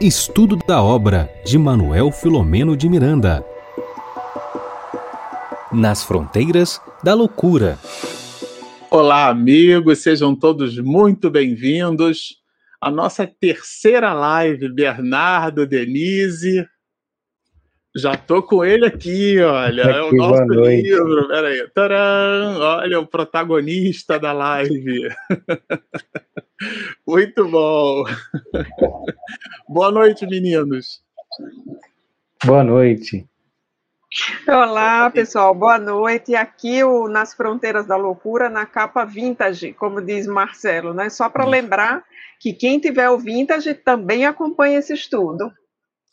Estudo da obra de Manuel Filomeno de Miranda. Nas fronteiras da loucura. Olá, amigos, sejam todos muito bem-vindos à nossa terceira live, Bernardo Denise. Já tô com ele aqui, olha, é o nosso livro. Peraí, Tcharam! olha o protagonista da live. Muito bom. Boa noite, meninos. Boa noite. Olá, pessoal, boa noite. Aqui o Nas Fronteiras da Loucura, na capa vintage, como diz Marcelo, né? Só para lembrar que quem tiver o vintage também acompanha esse estudo.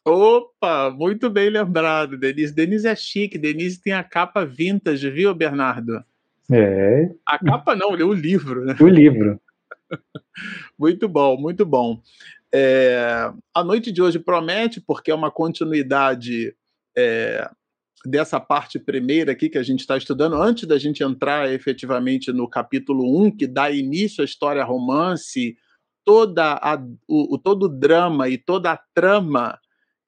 Opa, muito bem lembrado, Denise. Denise é chique, Denise tem a capa vintage, viu, Bernardo? É. A capa não, o livro, né? O livro. muito bom, muito bom. É, a noite de hoje promete, porque é uma continuidade é, dessa parte primeira aqui que a gente está estudando, antes da gente entrar efetivamente no capítulo 1, que dá início à história romance, toda a, o, todo o drama e toda a trama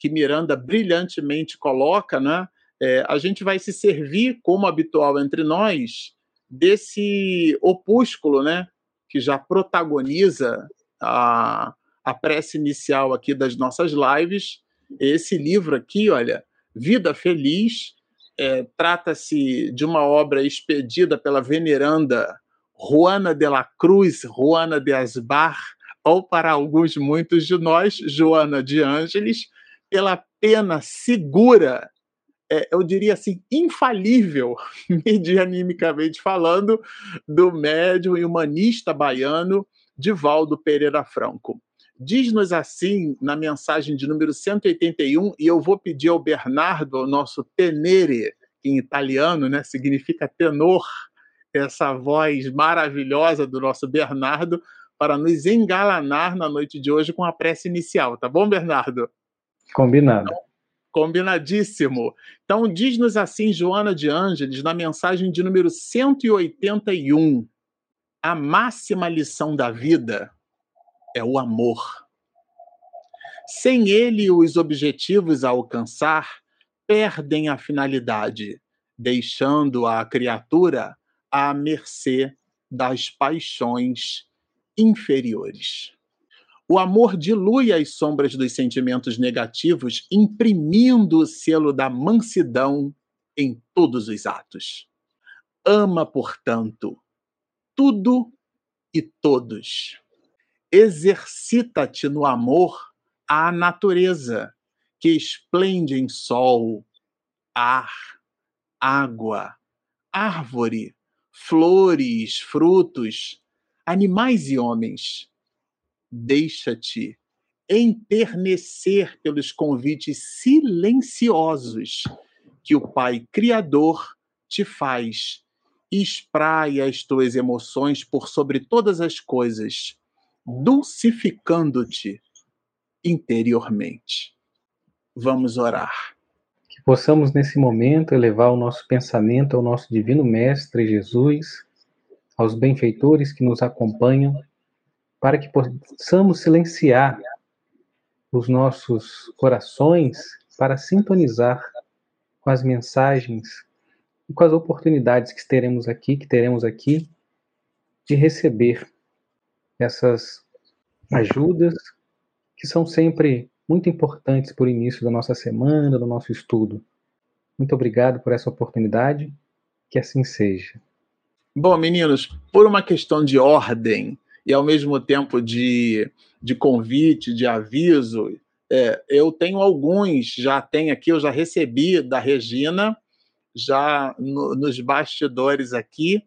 que Miranda brilhantemente coloca, né? É, a gente vai se servir, como habitual entre nós, desse opúsculo, né? Que já protagoniza a, a prece inicial aqui das nossas lives. Esse livro aqui, olha, Vida Feliz, é, trata-se de uma obra expedida pela veneranda Juana de la Cruz, Juana de Asbar, ou para alguns, muitos de nós, Joana de Ângeles, pela pena segura, é, eu diria assim, infalível, medianimicamente falando, do médium e humanista baiano Divaldo Pereira Franco. Diz-nos assim na mensagem de número 181, e eu vou pedir ao Bernardo, o nosso tenere, que em italiano né, significa tenor, essa voz maravilhosa do nosso Bernardo, para nos engalanar na noite de hoje com a prece inicial. Tá bom, Bernardo? Combinado. Então, combinadíssimo. Então, diz-nos assim, Joana de Ângeles, na mensagem de número 181, a máxima lição da vida é o amor. Sem ele, os objetivos a alcançar perdem a finalidade, deixando a criatura à mercê das paixões inferiores. O amor dilui as sombras dos sentimentos negativos, imprimindo o selo da mansidão em todos os atos. Ama, portanto, tudo e todos. Exercita-te no amor à natureza, que esplende em sol, ar, água, árvore, flores, frutos, animais e homens deixa-te enternecer pelos convites silenciosos que o Pai Criador te faz espraia as tuas emoções por sobre todas as coisas, dulcificando-te interiormente. Vamos orar. Que possamos nesse momento elevar o nosso pensamento ao nosso divino mestre Jesus, aos benfeitores que nos acompanham para que possamos silenciar os nossos corações para sintonizar com as mensagens e com as oportunidades que teremos aqui, que teremos aqui de receber essas ajudas que são sempre muito importantes por início da nossa semana, do nosso estudo. Muito obrigado por essa oportunidade, que assim seja. Bom, meninos, por uma questão de ordem, e ao mesmo tempo de, de convite, de aviso, é, eu tenho alguns, já tenho aqui, eu já recebi da Regina, já no, nos bastidores aqui,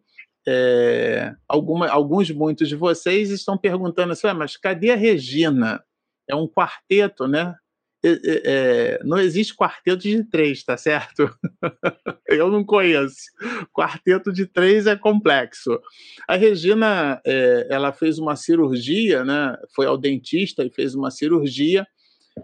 é, alguma, alguns, muitos de vocês estão perguntando assim, mas cadê a Regina? É um quarteto, né? É, não existe quarteto de três, tá certo? Eu não conheço. Quarteto de três é complexo. A Regina, é, ela fez uma cirurgia, né? Foi ao dentista e fez uma cirurgia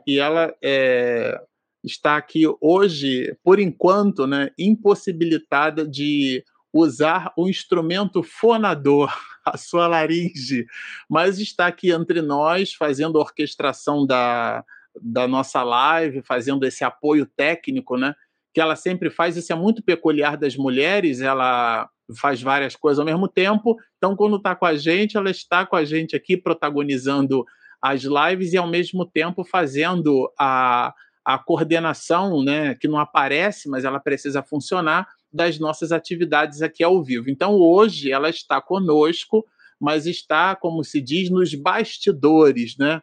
e ela é, está aqui hoje, por enquanto, né? Impossibilitada de usar o instrumento fonador, a sua laringe, mas está aqui entre nós, fazendo a orquestração da, da nossa live, fazendo esse apoio técnico, né? Que ela sempre faz, isso é muito peculiar das mulheres, ela faz várias coisas ao mesmo tempo, então quando está com a gente, ela está com a gente aqui protagonizando as lives e ao mesmo tempo fazendo a, a coordenação, né, que não aparece, mas ela precisa funcionar, das nossas atividades aqui ao vivo. Então, hoje ela está conosco, mas está, como se diz, nos bastidores, né?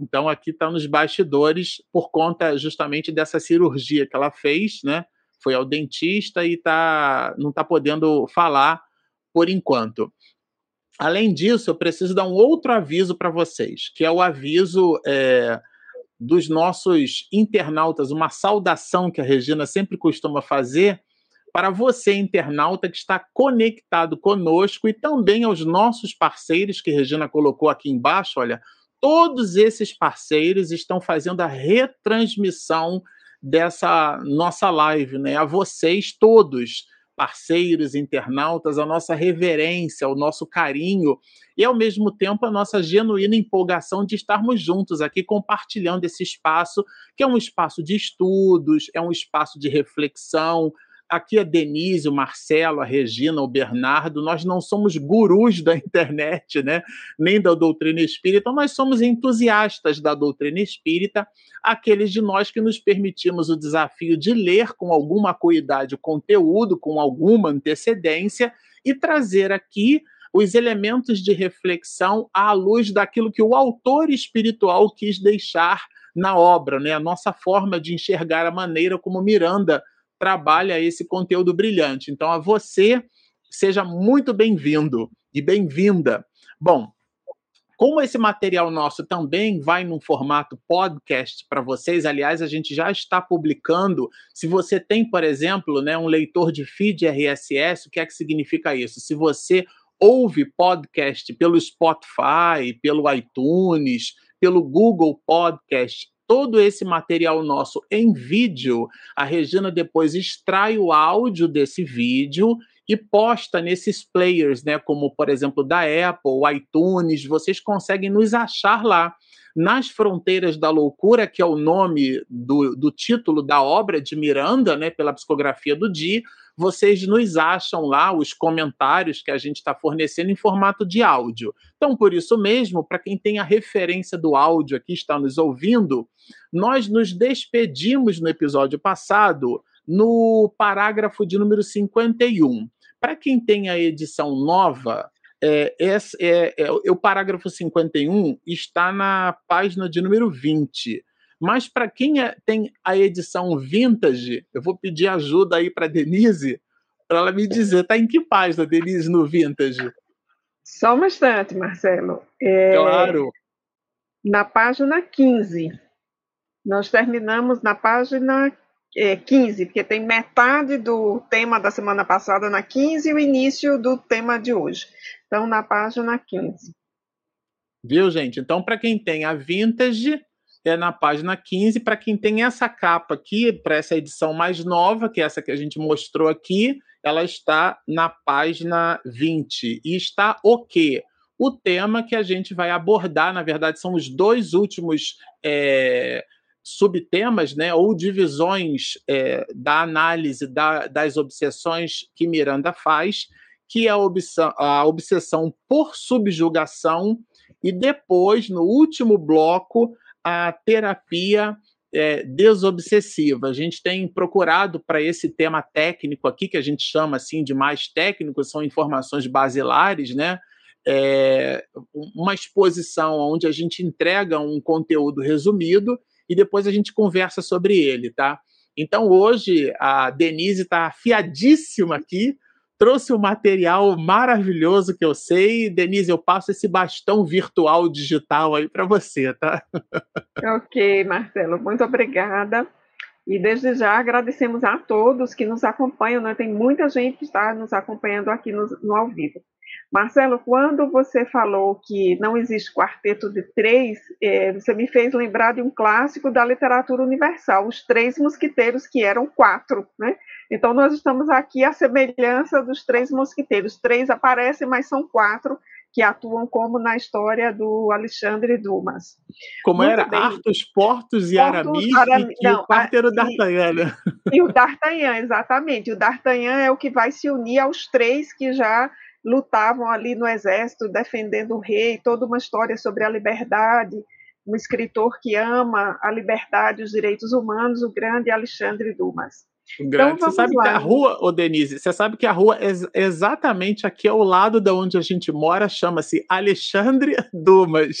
Então, aqui está nos bastidores por conta justamente dessa cirurgia que ela fez, né? Foi ao dentista e tá, não está podendo falar por enquanto. Além disso, eu preciso dar um outro aviso para vocês, que é o aviso é, dos nossos internautas, uma saudação que a Regina sempre costuma fazer para você, internauta, que está conectado conosco e também aos nossos parceiros, que a Regina colocou aqui embaixo. Olha, todos esses parceiros estão fazendo a retransmissão dessa nossa live, né? A vocês todos parceiros, internautas, a nossa reverência, o nosso carinho e, ao mesmo tempo, a nossa genuína empolgação de estarmos juntos aqui compartilhando esse espaço, que é um espaço de estudos, é um espaço de reflexão, Aqui a Denise, o Marcelo, a Regina, o Bernardo, nós não somos gurus da internet, né? nem da doutrina espírita, nós somos entusiastas da doutrina espírita, aqueles de nós que nos permitimos o desafio de ler com alguma acuidade o conteúdo, com alguma antecedência, e trazer aqui os elementos de reflexão à luz daquilo que o autor espiritual quis deixar na obra, né? a nossa forma de enxergar a maneira como Miranda trabalha esse conteúdo brilhante. Então, a você, seja muito bem-vindo e bem-vinda. Bom, como esse material nosso também vai num formato podcast para vocês, aliás, a gente já está publicando. Se você tem, por exemplo, né, um leitor de feed RSS, o que é que significa isso? Se você ouve podcast pelo Spotify, pelo iTunes, pelo Google Podcast todo esse material nosso em vídeo, a Regina depois extrai o áudio desse vídeo e posta nesses players, né, como por exemplo da Apple, iTunes, vocês conseguem nos achar lá. Nas Fronteiras da Loucura, que é o nome do, do título da obra de Miranda, né, pela psicografia do Di, vocês nos acham lá os comentários que a gente está fornecendo em formato de áudio. Então, por isso mesmo, para quem tem a referência do áudio aqui, está nos ouvindo, nós nos despedimos no episódio passado no parágrafo de número 51. Para quem tem a edição nova, é, é, é, o parágrafo 51 está na página de número 20. Mas para quem é, tem a edição vintage, eu vou pedir ajuda aí para Denise, para ela me dizer, está em que página, Denise, no vintage? Só um instante, Marcelo. É, claro. Na página 15. Nós terminamos na página é, 15, porque tem metade do tema da semana passada na 15 e o início do tema de hoje. Então, na página 15. Viu, gente? Então, para quem tem a vintage, é na página 15. Para quem tem essa capa aqui, para essa edição mais nova, que é essa que a gente mostrou aqui, ela está na página 20. E está o quê? O tema que a gente vai abordar, na verdade, são os dois últimos é, subtemas, né, ou divisões é, da análise da, das obsessões que Miranda faz, que é a obsessão, a obsessão por subjugação, e depois, no último bloco, a terapia é, desobsessiva. A gente tem procurado para esse tema técnico aqui, que a gente chama assim de mais técnico, são informações basilares, né? É, uma exposição onde a gente entrega um conteúdo resumido e depois a gente conversa sobre ele, tá? Então hoje a Denise está afiadíssima aqui trouxe um material maravilhoso que eu sei. Denise, eu passo esse bastão virtual digital aí para você, tá? Ok, Marcelo, muito obrigada. E desde já agradecemos a todos que nos acompanham, né? tem muita gente que está nos acompanhando aqui no, no ao vivo. Marcelo, quando você falou que não existe quarteto de três, é, você me fez lembrar de um clássico da literatura universal, Os Três Mosquiteiros, que eram quatro, né? Então, nós estamos aqui à semelhança dos três mosquiteiros. Três aparecem, mas são quatro que atuam como na história do Alexandre Dumas. Como Muito era? Bem. Arthos, Portos e Aramis, Aramis e, não, o quarto era o D'Artagnan. Né? E o D'Artagnan, exatamente. O D'Artagnan é o que vai se unir aos três que já lutavam ali no exército, defendendo o rei, toda uma história sobre a liberdade, um escritor que ama a liberdade e os direitos humanos, o grande Alexandre Dumas. Grande. Então, você sabe lá. que a rua, ô Denise, você sabe que a rua é exatamente aqui ao lado de onde a gente mora, chama-se Alexandre Dumas.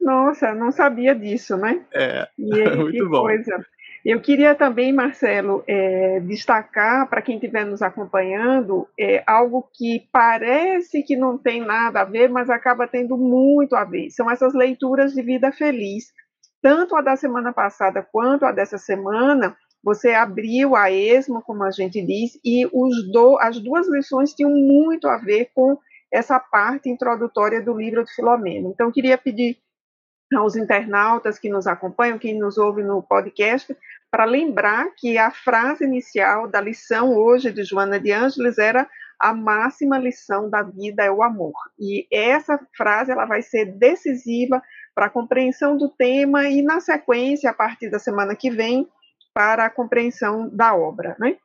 Nossa, não sabia disso, né? É, e, muito que bom. Coisa. Eu queria também, Marcelo, é, destacar para quem estiver nos acompanhando é, algo que parece que não tem nada a ver, mas acaba tendo muito a ver. São essas leituras de vida feliz. Tanto a da semana passada quanto a dessa semana, você abriu a esmo, como a gente diz, e do, as duas lições tinham muito a ver com essa parte introdutória do livro de Filomeno. Então, queria pedir aos internautas que nos acompanham, que nos ouvem no podcast, para lembrar que a frase inicial da lição hoje de Joana de Ângeles era a máxima lição da vida é o amor. E essa frase ela vai ser decisiva para a compreensão do tema e na sequência, a partir da semana que vem, para a compreensão da obra, né?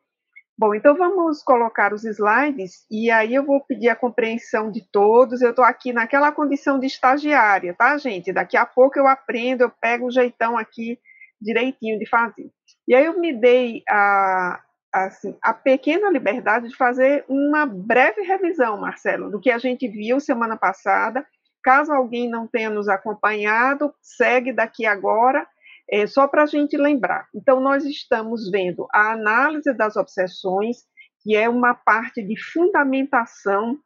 Bom, então vamos colocar os slides e aí eu vou pedir a compreensão de todos. Eu estou aqui naquela condição de estagiária, tá, gente? Daqui a pouco eu aprendo, eu pego o jeitão aqui direitinho de fazer. E aí eu me dei a, assim, a pequena liberdade de fazer uma breve revisão, Marcelo, do que a gente viu semana passada. Caso alguém não tenha nos acompanhado, segue daqui agora é, só para a gente lembrar. Então, nós estamos vendo a análise das obsessões, que é uma parte de fundamentação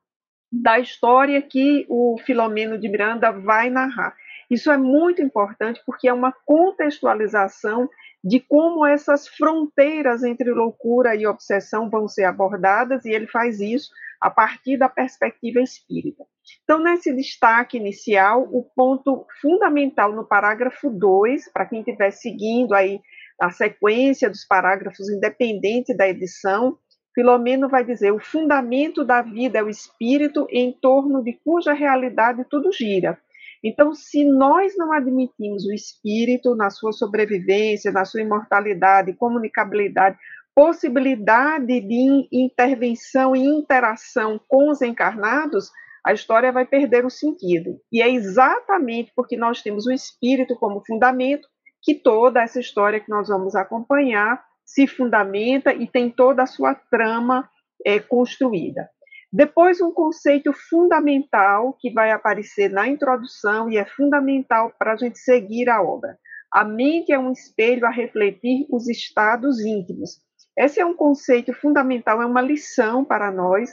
da história que o Filomeno de Miranda vai narrar. Isso é muito importante porque é uma contextualização de como essas fronteiras entre loucura e obsessão vão ser abordadas, e ele faz isso a partir da perspectiva espírita. Então, nesse destaque inicial, o ponto fundamental no parágrafo 2, para quem estiver seguindo aí a sequência dos parágrafos independente da edição, Filomeno vai dizer: o fundamento da vida é o espírito em torno de cuja realidade tudo gira. Então, se nós não admitimos o espírito na sua sobrevivência, na sua imortalidade, comunicabilidade, possibilidade de intervenção e interação com os encarnados, a história vai perder o sentido. E é exatamente porque nós temos o espírito como fundamento que toda essa história que nós vamos acompanhar se fundamenta e tem toda a sua trama é, construída. Depois, um conceito fundamental que vai aparecer na introdução e é fundamental para a gente seguir a obra. A mente é um espelho a refletir os estados íntimos. Esse é um conceito fundamental, é uma lição para nós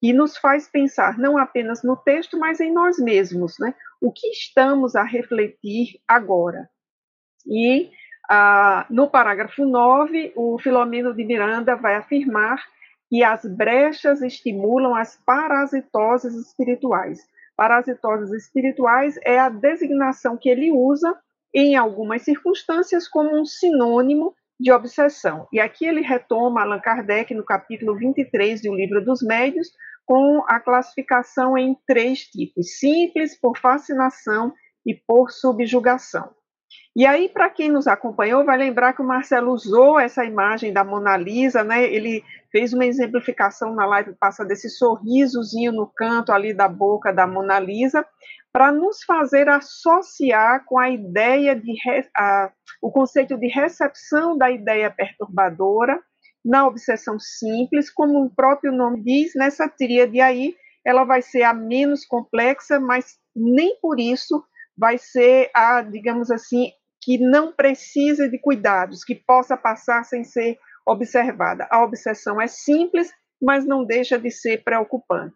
que nos faz pensar não apenas no texto, mas em nós mesmos, né? O que estamos a refletir agora? E ah, no parágrafo 9, o Filomeno de Miranda vai afirmar que as brechas estimulam as parasitoses espirituais. Parasitoses espirituais é a designação que ele usa em algumas circunstâncias como um sinônimo de obsessão. E aqui ele retoma Allan Kardec no capítulo 23 do Livro dos Médios, com a classificação em três tipos: simples, por fascinação e por subjugação. E aí, para quem nos acompanhou, vai lembrar que o Marcelo usou essa imagem da Mona Lisa, né? Ele fez uma exemplificação na live passada desse sorrisozinho no canto ali da boca da Mona Lisa, para nos fazer associar com a ideia de a, o conceito de recepção da ideia perturbadora na obsessão simples, como o próprio nome diz, nessa tríade aí, ela vai ser a menos complexa, mas nem por isso vai ser a, digamos assim, que não precisa de cuidados, que possa passar sem ser observada. A obsessão é simples, mas não deixa de ser preocupante.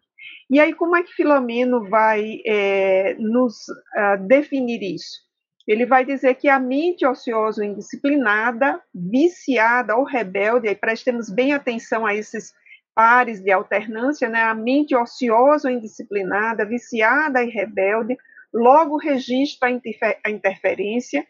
E aí, como é que Filomeno vai é, nos uh, definir isso? Ele vai dizer que a mente ociosa indisciplinada, viciada ou rebelde, aí prestemos bem atenção a esses pares de alternância, né? A mente ociosa indisciplinada, viciada e rebelde, logo registra a interferência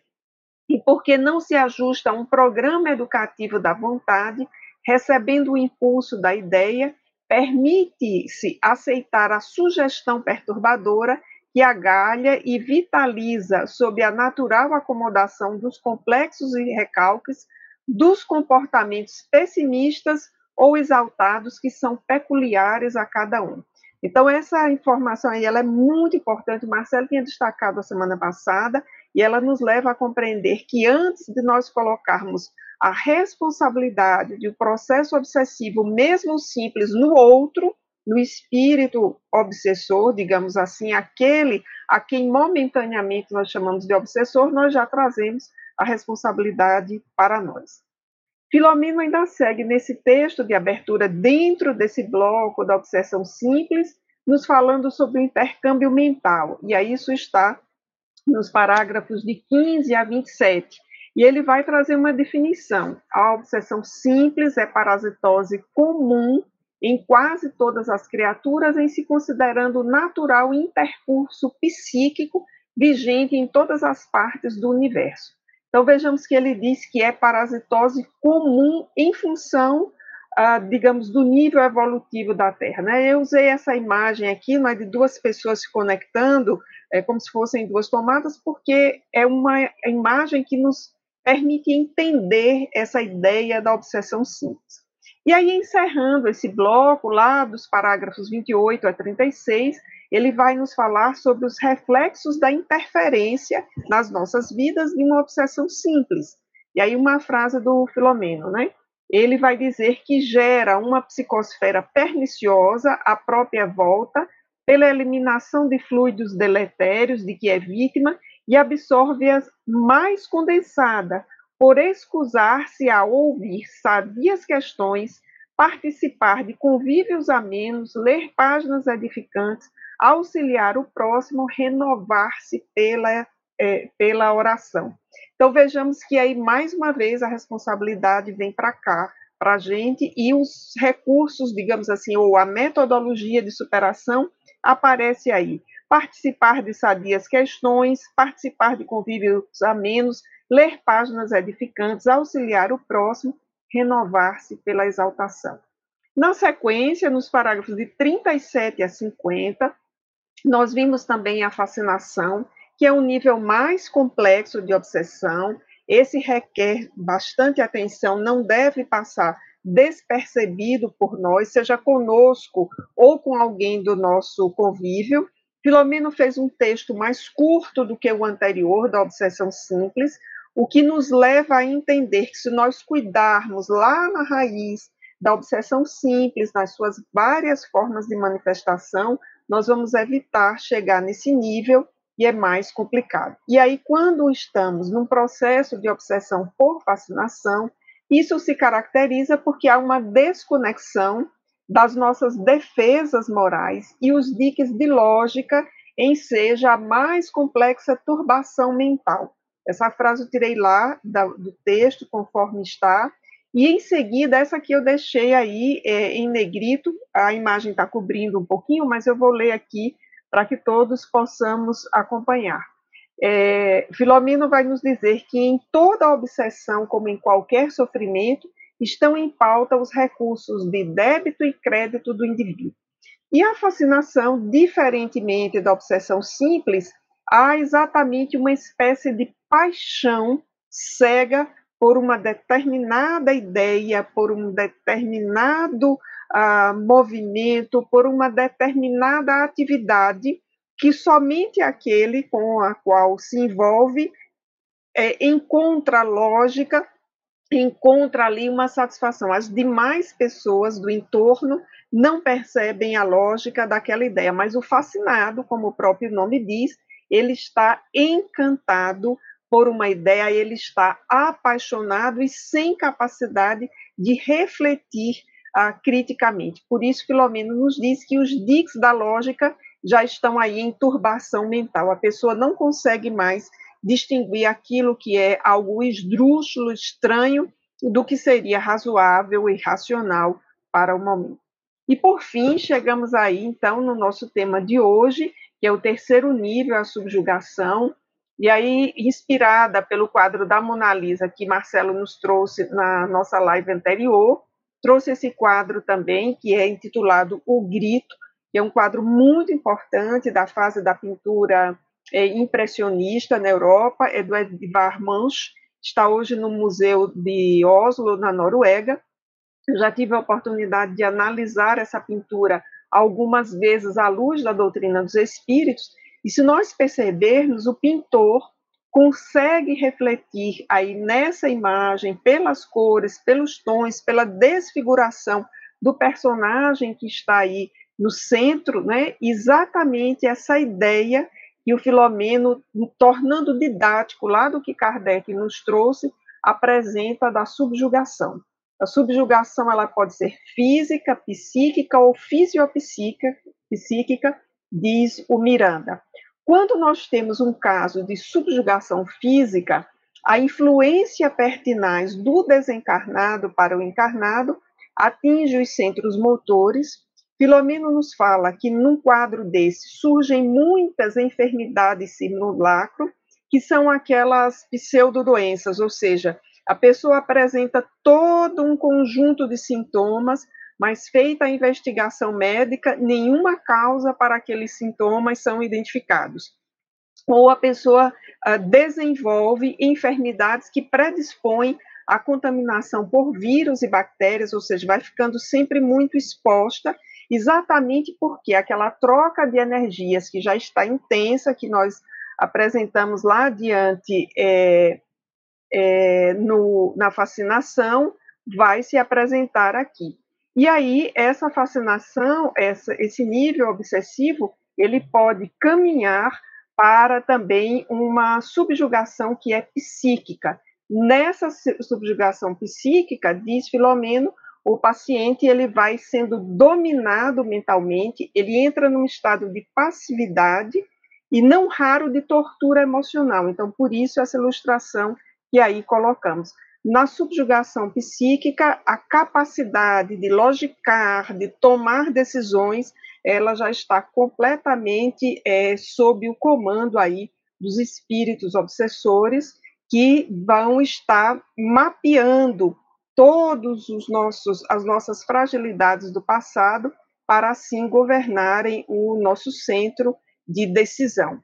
e porque não se ajusta a um programa educativo da vontade, recebendo o impulso da ideia, permite-se aceitar a sugestão perturbadora que agalha e vitaliza sob a natural acomodação dos complexos e recalques dos comportamentos pessimistas ou exaltados que são peculiares a cada um. Então, essa informação aí ela é muito importante. O Marcelo tinha destacado a semana passada, e ela nos leva a compreender que antes de nós colocarmos a responsabilidade de um processo obsessivo, mesmo simples, no outro, no espírito obsessor, digamos assim, aquele a quem momentaneamente nós chamamos de obsessor, nós já trazemos a responsabilidade para nós. Filomeno ainda segue nesse texto de abertura, dentro desse bloco da obsessão simples, nos falando sobre o intercâmbio mental. E aí isso está nos parágrafos de 15 a 27. E ele vai trazer uma definição. A obsessão simples é parasitose comum em quase todas as criaturas, em se considerando natural intercurso psíquico vigente em todas as partes do universo. Então vejamos que ele diz que é parasitose comum em função, ah, digamos, do nível evolutivo da Terra. Né? Eu usei essa imagem aqui, é de duas pessoas se conectando, é, como se fossem duas tomadas, porque é uma imagem que nos permite entender essa ideia da obsessão simples. E aí, encerrando esse bloco, lá dos parágrafos 28 a 36, ele vai nos falar sobre os reflexos da interferência nas nossas vidas de uma obsessão simples. E aí, uma frase do Filomeno, né? Ele vai dizer que gera uma psicosfera perniciosa à própria volta, pela eliminação de fluidos deletérios de que é vítima e absorve-as mais condensada, por excusar-se a ouvir sabias questões, participar de convívios amenos, ler páginas edificantes, auxiliar o próximo, renovar-se pela, é, pela oração. Então vejamos que aí mais uma vez a responsabilidade vem para cá, para a gente, e os recursos, digamos assim, ou a metodologia de superação aparece aí. Participar de sadias questões, participar de convívios amenos, ler páginas edificantes, auxiliar o próximo, renovar-se pela exaltação. Na sequência, nos parágrafos de 37 a 50, nós vimos também a fascinação, que é um nível mais complexo de obsessão. Esse requer bastante atenção, não deve passar despercebido por nós, seja conosco ou com alguém do nosso convívio. Filomeno fez um texto mais curto do que o anterior, da obsessão simples, o que nos leva a entender que se nós cuidarmos lá na raiz da obsessão simples, nas suas várias formas de manifestação, nós vamos evitar chegar nesse nível e é mais complicado. E aí, quando estamos num processo de obsessão por fascinação, isso se caracteriza porque há uma desconexão das nossas defesas morais e os diques de lógica em seja a mais complexa turbação mental. Essa frase eu tirei lá do texto, conforme está, e em seguida, essa aqui eu deixei aí é, em negrito, a imagem está cobrindo um pouquinho, mas eu vou ler aqui para que todos possamos acompanhar. É, Filomeno vai nos dizer que em toda obsessão, como em qualquer sofrimento, estão em pauta os recursos de débito e crédito do indivíduo. E a fascinação, diferentemente da obsessão simples, há exatamente uma espécie de paixão cega por uma determinada ideia, por um determinado uh, movimento, por uma determinada atividade que somente aquele com a qual se envolve é, encontra lógica, encontra ali uma satisfação. As demais pessoas do entorno não percebem a lógica daquela ideia, mas o fascinado, como o próprio nome diz, ele está encantado por uma ideia, ele está apaixonado e sem capacidade de refletir uh, criticamente. Por isso, Filomeno nos diz que os diques da lógica já estão aí em turbação mental. A pessoa não consegue mais distinguir aquilo que é algo esdrúxulo, estranho, do que seria razoável e racional para o momento. E por fim, chegamos aí então no nosso tema de hoje, que é o terceiro nível, a subjugação. E aí, inspirada pelo quadro da Mona Lisa que Marcelo nos trouxe na nossa live anterior, trouxe esse quadro também, que é intitulado O Grito, que é um quadro muito importante da fase da pintura é, impressionista na Europa, é do Edvard Munch, está hoje no Museu de Oslo, na Noruega. Eu já tive a oportunidade de analisar essa pintura algumas vezes à luz da doutrina dos espíritos, e se nós percebermos, o pintor consegue refletir aí nessa imagem, pelas cores, pelos tons, pela desfiguração do personagem que está aí no centro, né, exatamente essa ideia que o Filomeno, tornando didático lá do que Kardec nos trouxe, apresenta da subjugação. A subjugação ela pode ser física, psíquica ou fisiopsíquica, psíquica, diz o Miranda. Quando nós temos um caso de subjugação física, a influência pertinaz do desencarnado para o encarnado atinge os centros motores. Filomeno nos fala que num quadro desse surgem muitas enfermidades simulacro, que são aquelas pseudodoenças, ou seja, a pessoa apresenta todo um conjunto de sintomas, mas feita a investigação médica, nenhuma causa para aqueles sintomas são identificados. Ou a pessoa uh, desenvolve enfermidades que predispõem à contaminação por vírus e bactérias, ou seja, vai ficando sempre muito exposta, exatamente porque aquela troca de energias que já está intensa, que nós apresentamos lá adiante, é, é, no, na fascinação vai se apresentar aqui. E aí, essa fascinação, essa, esse nível obsessivo, ele pode caminhar para também uma subjugação que é psíquica. Nessa subjugação psíquica, diz Filomeno, o paciente ele vai sendo dominado mentalmente, ele entra num estado de passividade e não raro de tortura emocional. Então, por isso essa ilustração que aí colocamos. Na subjugação psíquica, a capacidade de logicar, de tomar decisões, ela já está completamente é, sob o comando aí dos espíritos obsessores que vão estar mapeando todos os nossos as nossas fragilidades do passado para assim governarem o nosso centro de decisão.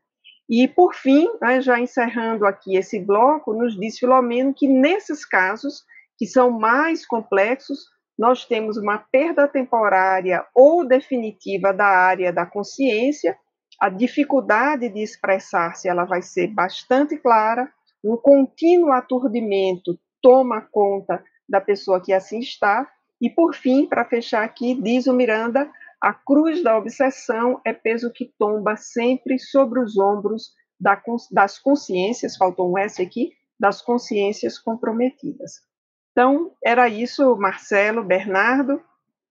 E, por fim, né, já encerrando aqui esse bloco, nos diz Filomeno que nesses casos, que são mais complexos, nós temos uma perda temporária ou definitiva da área da consciência, a dificuldade de expressar-se ela vai ser bastante clara, um contínuo aturdimento toma conta da pessoa que assim está, e por fim, para fechar aqui, diz o Miranda, a cruz da obsessão é peso que tomba sempre sobre os ombros das consciências, faltou um S aqui, das consciências comprometidas. Então, era isso, Marcelo, Bernardo,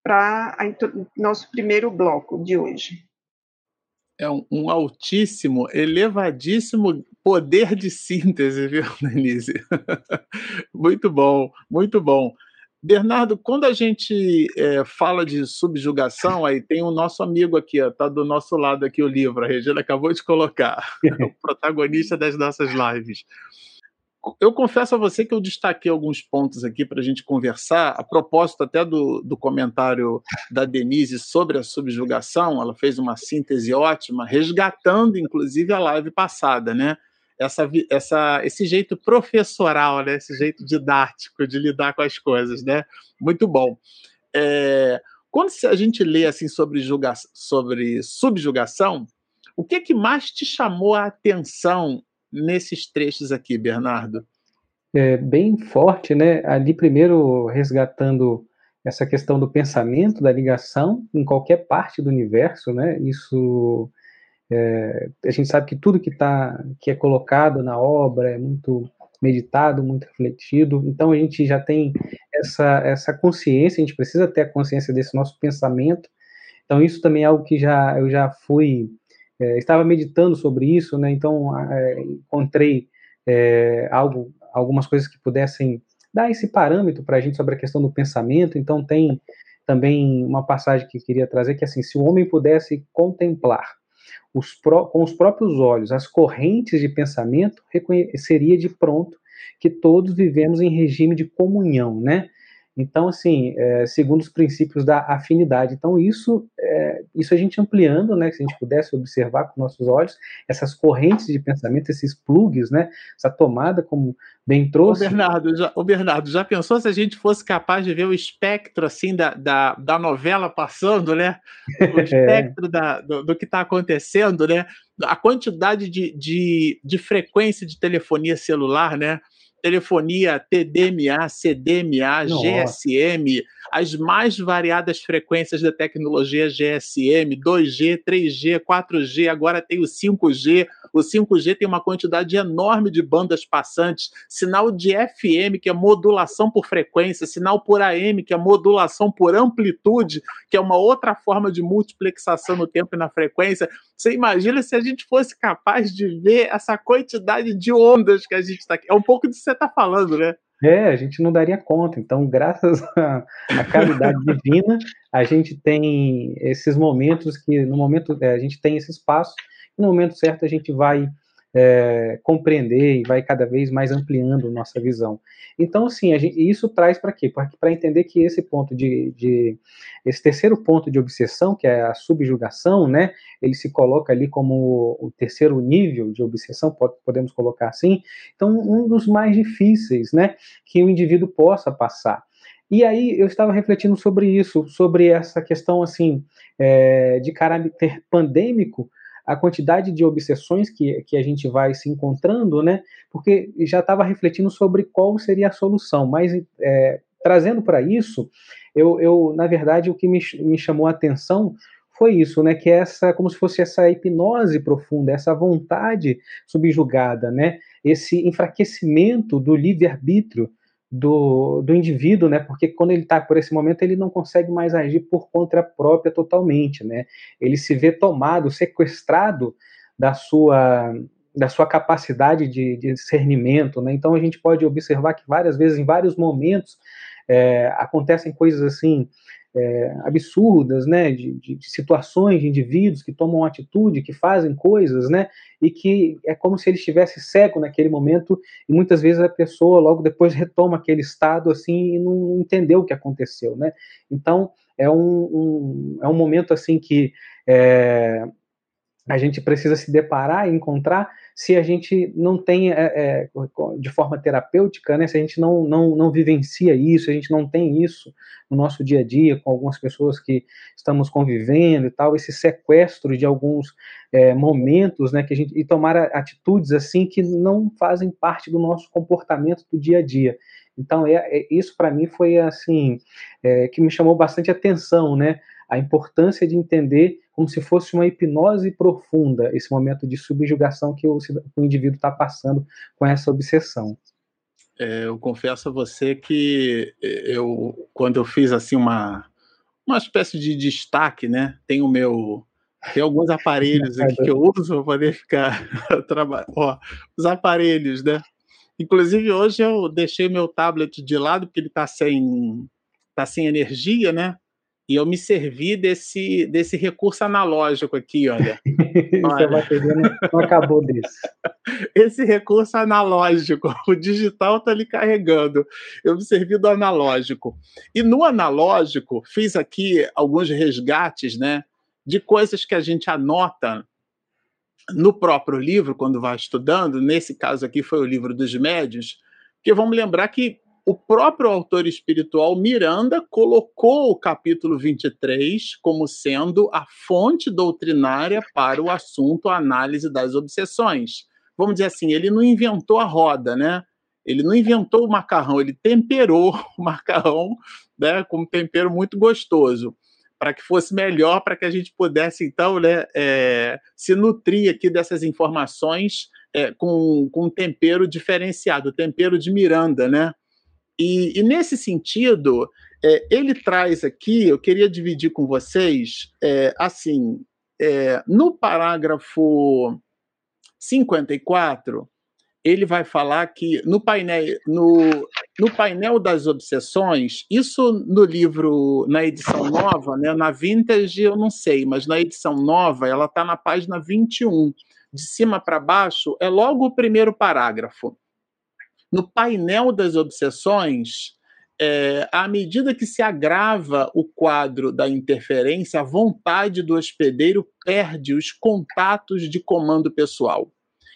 para nosso primeiro bloco de hoje. É um, um, altíssimo, elevadíssimo poder de síntese, viu, Denise? muito bom, muito bom. Bernardo, quando a gente é, fala de subjugação, aí tem o nosso amigo aqui, está do nosso lado aqui o livro, a Regina acabou de colocar, o protagonista das nossas lives. Eu confesso a você que eu destaquei alguns pontos aqui para a gente conversar, a propósito até do, do comentário da Denise sobre a subjugação, ela fez uma síntese ótima, resgatando inclusive a live passada, né? Essa, essa, esse jeito professoral, né? esse jeito didático de lidar com as coisas, né? Muito bom. É, quando a gente lê assim sobre, julga, sobre subjugação, o que, que mais te chamou a atenção nesses trechos aqui, Bernardo? É bem forte, né? Ali primeiro resgatando essa questão do pensamento, da ligação em qualquer parte do universo, né? Isso é, a gente sabe que tudo que, tá, que é colocado na obra é muito meditado, muito refletido, então a gente já tem essa, essa consciência, a gente precisa ter a consciência desse nosso pensamento, então isso também é algo que já, eu já fui, é, estava meditando sobre isso, né, então é, encontrei é, algo, algumas coisas que pudessem dar esse parâmetro para a gente sobre a questão do pensamento, então tem também uma passagem que queria trazer, que é assim, se o homem pudesse contemplar os pró, com os próprios olhos as correntes de pensamento, reconheceria de pronto que todos vivemos em regime de comunhão, né? Então, assim, é, segundo os princípios da afinidade. Então, isso, é, isso a gente ampliando, né, se a gente pudesse observar com nossos olhos, essas correntes de pensamento, esses plugs, né, essa tomada, como bem trouxe. Ô Bernardo, já, Bernardo, já pensou se a gente fosse capaz de ver o espectro, assim, da, da, da novela passando, né? O espectro é. da, do, do que está acontecendo, né? A quantidade de, de, de frequência de telefonia celular, né? Telefonia TDMA, CDMA, Nossa. GSM, as mais variadas frequências da tecnologia GSM, 2G, 3G, 4G, agora tem o 5G. O 5G tem uma quantidade enorme de bandas passantes, sinal de FM, que é modulação por frequência, sinal por AM, que é modulação por amplitude, que é uma outra forma de multiplexação no tempo e na frequência. Você imagina se a gente fosse capaz de ver essa quantidade de ondas que a gente está aqui. É um pouco disso está falando, né? É, a gente não daria conta. Então, graças à caridade divina, a gente tem esses momentos que, no momento, é, a gente tem esse espaço, no momento certo a gente vai é, compreender e vai cada vez mais ampliando nossa visão. Então, assim, gente, isso traz para quê? Para entender que esse ponto de, de, esse terceiro ponto de obsessão, que é a subjugação, né, ele se coloca ali como o terceiro nível de obsessão, podemos colocar assim. Então, um dos mais difíceis, né, que o indivíduo possa passar. E aí eu estava refletindo sobre isso, sobre essa questão assim é, de caráter pandêmico, a quantidade de obsessões que, que a gente vai se encontrando, né? Porque já estava refletindo sobre qual seria a solução, mas é, trazendo para isso, eu, eu, na verdade, o que me, me chamou a atenção foi isso, né? Que é essa, como se fosse essa hipnose profunda, essa vontade subjugada, né? Esse enfraquecimento do livre-arbítrio do, do indivíduo, né? Porque quando ele está por esse momento, ele não consegue mais agir por conta própria totalmente, né? Ele se vê tomado, sequestrado da sua da sua capacidade de, de discernimento, né? Então a gente pode observar que várias vezes, em vários momentos, é, acontecem coisas assim é, absurdas, né, de, de, de, situações de indivíduos que tomam atitude, que fazem coisas, né, e que é como se ele estivesse cego naquele momento e muitas vezes a pessoa logo depois retoma aquele estado assim e não entendeu o que aconteceu, né. Então é um, um é um momento assim que é, a gente precisa se deparar e encontrar se a gente não tem, é, é, de forma terapêutica, né, se a gente não, não, não vivencia isso, a gente não tem isso no nosso dia a dia com algumas pessoas que estamos convivendo e tal, esse sequestro de alguns é, momentos, né, que a gente, e tomar atitudes assim que não fazem parte do nosso comportamento do dia a dia. Então, é, é isso para mim foi assim, é, que me chamou bastante atenção, né, a importância de entender como se fosse uma hipnose profunda, esse momento de subjugação que o, o indivíduo está passando com essa obsessão. É, eu confesso a você que eu, quando eu fiz assim uma, uma espécie de destaque, né? Tem o meu tem alguns aparelhos aqui que eu uso para poder ficar trabalhando. Os aparelhos, né? Inclusive hoje eu deixei meu tablet de lado porque ele está sem tá sem energia, né? E eu me servi desse, desse recurso analógico aqui, olha. olha. Vai não, não acabou desse. Esse recurso analógico, o digital está ali carregando. Eu me servi do analógico. E no analógico, fiz aqui alguns resgates, né? De coisas que a gente anota no próprio livro, quando vai estudando. Nesse caso aqui foi o livro dos médios. Porque vamos lembrar que o próprio autor espiritual Miranda colocou o capítulo 23 como sendo a fonte doutrinária para o assunto a análise das obsessões. Vamos dizer assim, ele não inventou a roda, né? Ele não inventou o macarrão, ele temperou o macarrão né, com um tempero muito gostoso, para que fosse melhor, para que a gente pudesse, então, né, é, se nutrir aqui dessas informações é, com, com um tempero diferenciado, tempero de Miranda, né? E, e nesse sentido, é, ele traz aqui, eu queria dividir com vocês, é, assim, é, no parágrafo 54, ele vai falar que no painel, no, no painel das obsessões, isso no livro, na edição nova, né, na vintage eu não sei, mas na edição nova ela está na página 21. De cima para baixo é logo o primeiro parágrafo no painel das obsessões, é, à medida que se agrava o quadro da interferência, a vontade do hospedeiro perde os contatos de comando pessoal.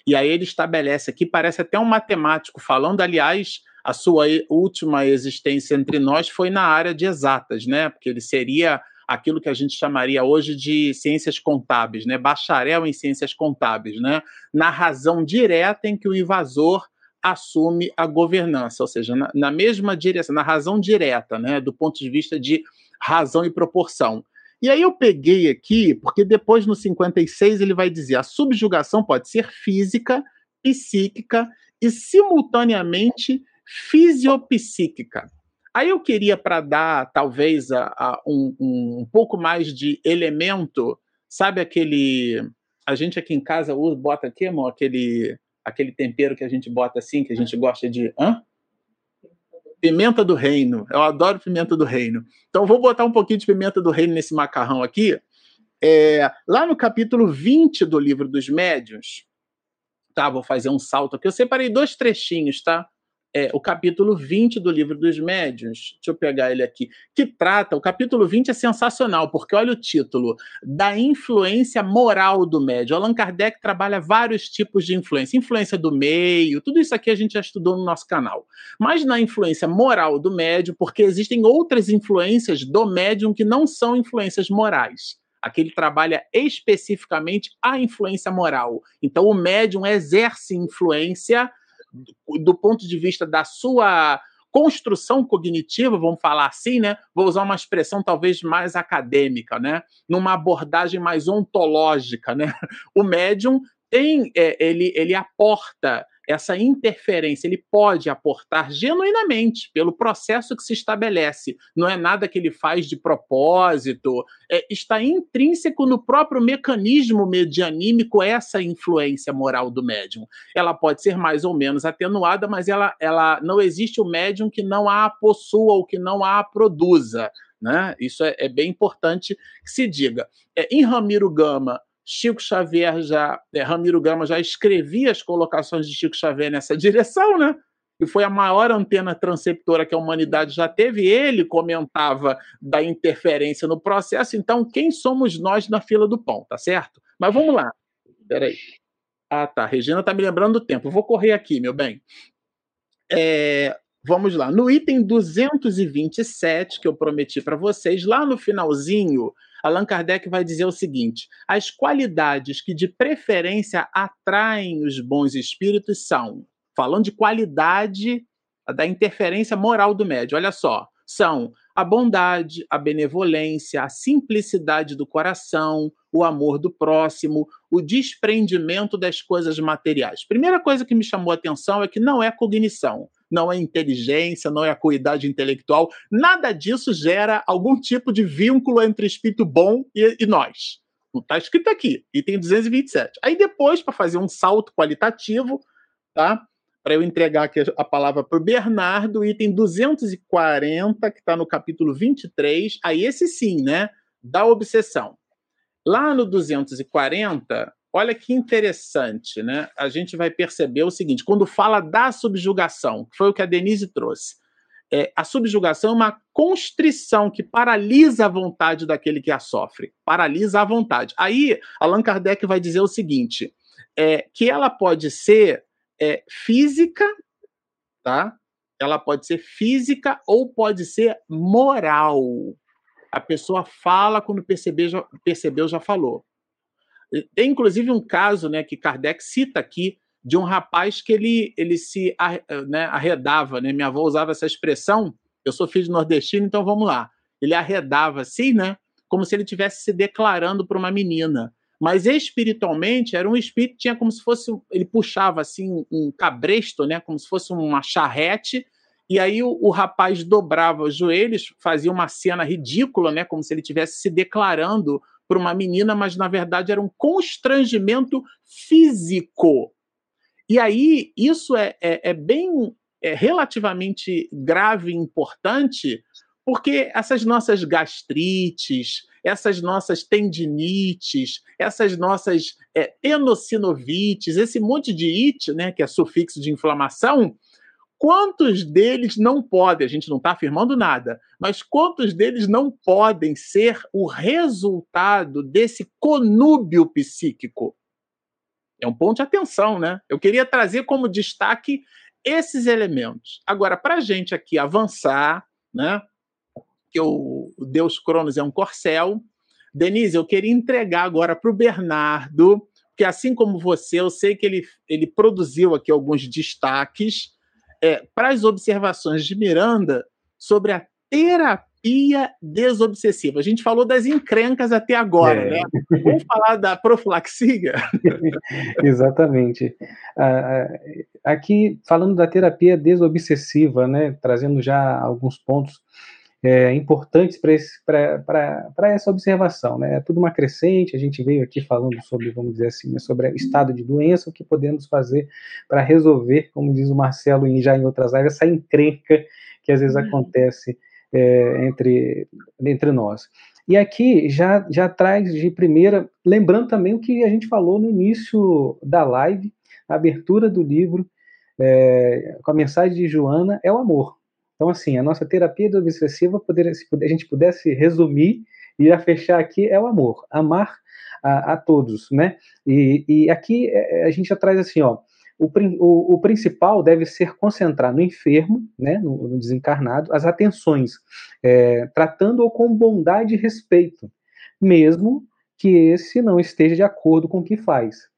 E aí ele estabelece aqui, parece até um matemático falando, aliás, a sua última existência entre nós foi na área de exatas, né? Porque ele seria aquilo que a gente chamaria hoje de ciências contábeis, né? Bacharel em ciências contábeis, né? Na razão direta em que o invasor assume a governança, ou seja, na, na mesma direção, na razão direta, né? Do ponto de vista de razão e proporção. E aí eu peguei aqui, porque depois no 56 ele vai dizer: a subjugação pode ser física, psíquica e simultaneamente fisiopsíquica. Aí eu queria, para dar talvez a, a um, um, pouco mais de elemento, sabe aquele. A gente aqui em casa usa, bota aqui, amor, aquele, aquele tempero que a gente bota assim, que a gente gosta de. Hã? Pimenta do reino. Eu adoro pimenta do reino. Então vou botar um pouquinho de pimenta do reino nesse macarrão aqui. É, lá no capítulo 20 do livro dos médiuns, tá? Vou fazer um salto aqui. Eu separei dois trechinhos, tá? É, o capítulo 20 do livro dos médiuns, deixa eu pegar ele aqui, que trata, o capítulo 20 é sensacional, porque olha o título, da influência moral do médium. Allan Kardec trabalha vários tipos de influência, influência do meio, tudo isso aqui a gente já estudou no nosso canal. Mas na influência moral do médium, porque existem outras influências do médium que não são influências morais. Aqui ele trabalha especificamente a influência moral. Então, o médium exerce influência do ponto de vista da sua construção cognitiva, vamos falar assim, né? Vou usar uma expressão talvez mais acadêmica, né? Numa abordagem mais ontológica, né? O médium tem, é, ele, ele aporta essa interferência ele pode aportar genuinamente pelo processo que se estabelece. Não é nada que ele faz de propósito, é, está intrínseco no próprio mecanismo medianímico essa influência moral do médium. Ela pode ser mais ou menos atenuada, mas ela, ela não existe o médium que não a possua ou que não a produza. Né? Isso é, é bem importante que se diga. É, em Ramiro Gama, Chico Xavier já, é, Ramiro Gama já escrevia as colocações de Chico Xavier nessa direção, né? E foi a maior antena transceptora que a humanidade já teve. Ele comentava da interferência no processo. Então, quem somos nós na fila do pão, tá certo? Mas vamos lá. Peraí. Ah, tá. Regina tá me lembrando do tempo. vou correr aqui, meu bem. É, vamos lá. No item 227 que eu prometi para vocês, lá no finalzinho, Allan Kardec vai dizer o seguinte: as qualidades que de preferência atraem os bons espíritos são, falando de qualidade da interferência moral do médio, olha só, são a bondade, a benevolência, a simplicidade do coração, o amor do próximo, o desprendimento das coisas materiais. Primeira coisa que me chamou a atenção é que não é cognição não é inteligência, não é acuidade intelectual, nada disso gera algum tipo de vínculo entre espírito bom e, e nós. Não está escrito aqui, item 227. Aí depois, para fazer um salto qualitativo, tá? Para eu entregar aqui a palavra para o Bernardo, item 240, que está no capítulo 23, aí esse sim, né? Da obsessão. Lá no 240, Olha que interessante, né? A gente vai perceber o seguinte: quando fala da subjugação, que foi o que a Denise trouxe, é, a subjugação é uma constrição que paralisa a vontade daquele que a sofre, paralisa a vontade. Aí, Allan Kardec vai dizer o seguinte: é, que ela pode ser é, física, tá? Ela pode ser física ou pode ser moral. A pessoa fala quando percebeu, já, percebeu, já falou. Tem inclusive um caso né, que Kardec cita aqui de um rapaz que ele, ele se né, arredava, né? Minha avó usava essa expressão. Eu sou filho de nordestino, então vamos lá. Ele arredava assim, né? Como se ele estivesse se declarando para uma menina. Mas espiritualmente era um espírito tinha como se fosse ele puxava assim um cabresto, né? Como se fosse uma charrete. E aí o, o rapaz dobrava os joelhos, fazia uma cena ridícula, né? Como se ele estivesse se declarando para uma menina, mas na verdade era um constrangimento físico. E aí isso é, é, é bem é relativamente grave e importante, porque essas nossas gastrites, essas nossas tendinites, essas nossas é, esse monte de it, né, que é sufixo de inflamação, quantos deles não podem, a gente não está afirmando nada, mas quantos deles não podem ser o resultado desse conúbio psíquico? É um ponto de atenção, né? Eu queria trazer como destaque esses elementos. Agora, para a gente aqui avançar, né? Que o Deus Cronos é um corcel. Denise, eu queria entregar agora para o Bernardo, que assim como você, eu sei que ele, ele produziu aqui alguns destaques é, para as observações de Miranda sobre a terapia desobsessiva. A gente falou das encrencas até agora, é. né? Vamos falar da profilaxia? Exatamente. Aqui, falando da terapia desobsessiva, né, trazendo já alguns pontos é, importantes para essa observação. Né? É tudo uma crescente, a gente veio aqui falando sobre, vamos dizer assim, né, sobre o estado de doença, o que podemos fazer para resolver, como diz o Marcelo já em outras áreas, essa encrenca que às vezes uhum. acontece é, entre, entre nós. E aqui já, já traz de primeira, lembrando também o que a gente falou no início da live, a abertura do livro, é, com a mensagem de Joana, é o amor. Então, assim, a nossa terapia obsessiva, poderia, se a gente pudesse resumir e a fechar aqui, é o amor. Amar a, a todos, né? E, e, aqui é, é, a gente já traz assim, ó, o, o, o, principal deve ser concentrar no enfermo, né, no, no desencarnado, as atenções, é, tratando-o com bondade e respeito, mesmo que esse não esteja de acordo com o que faz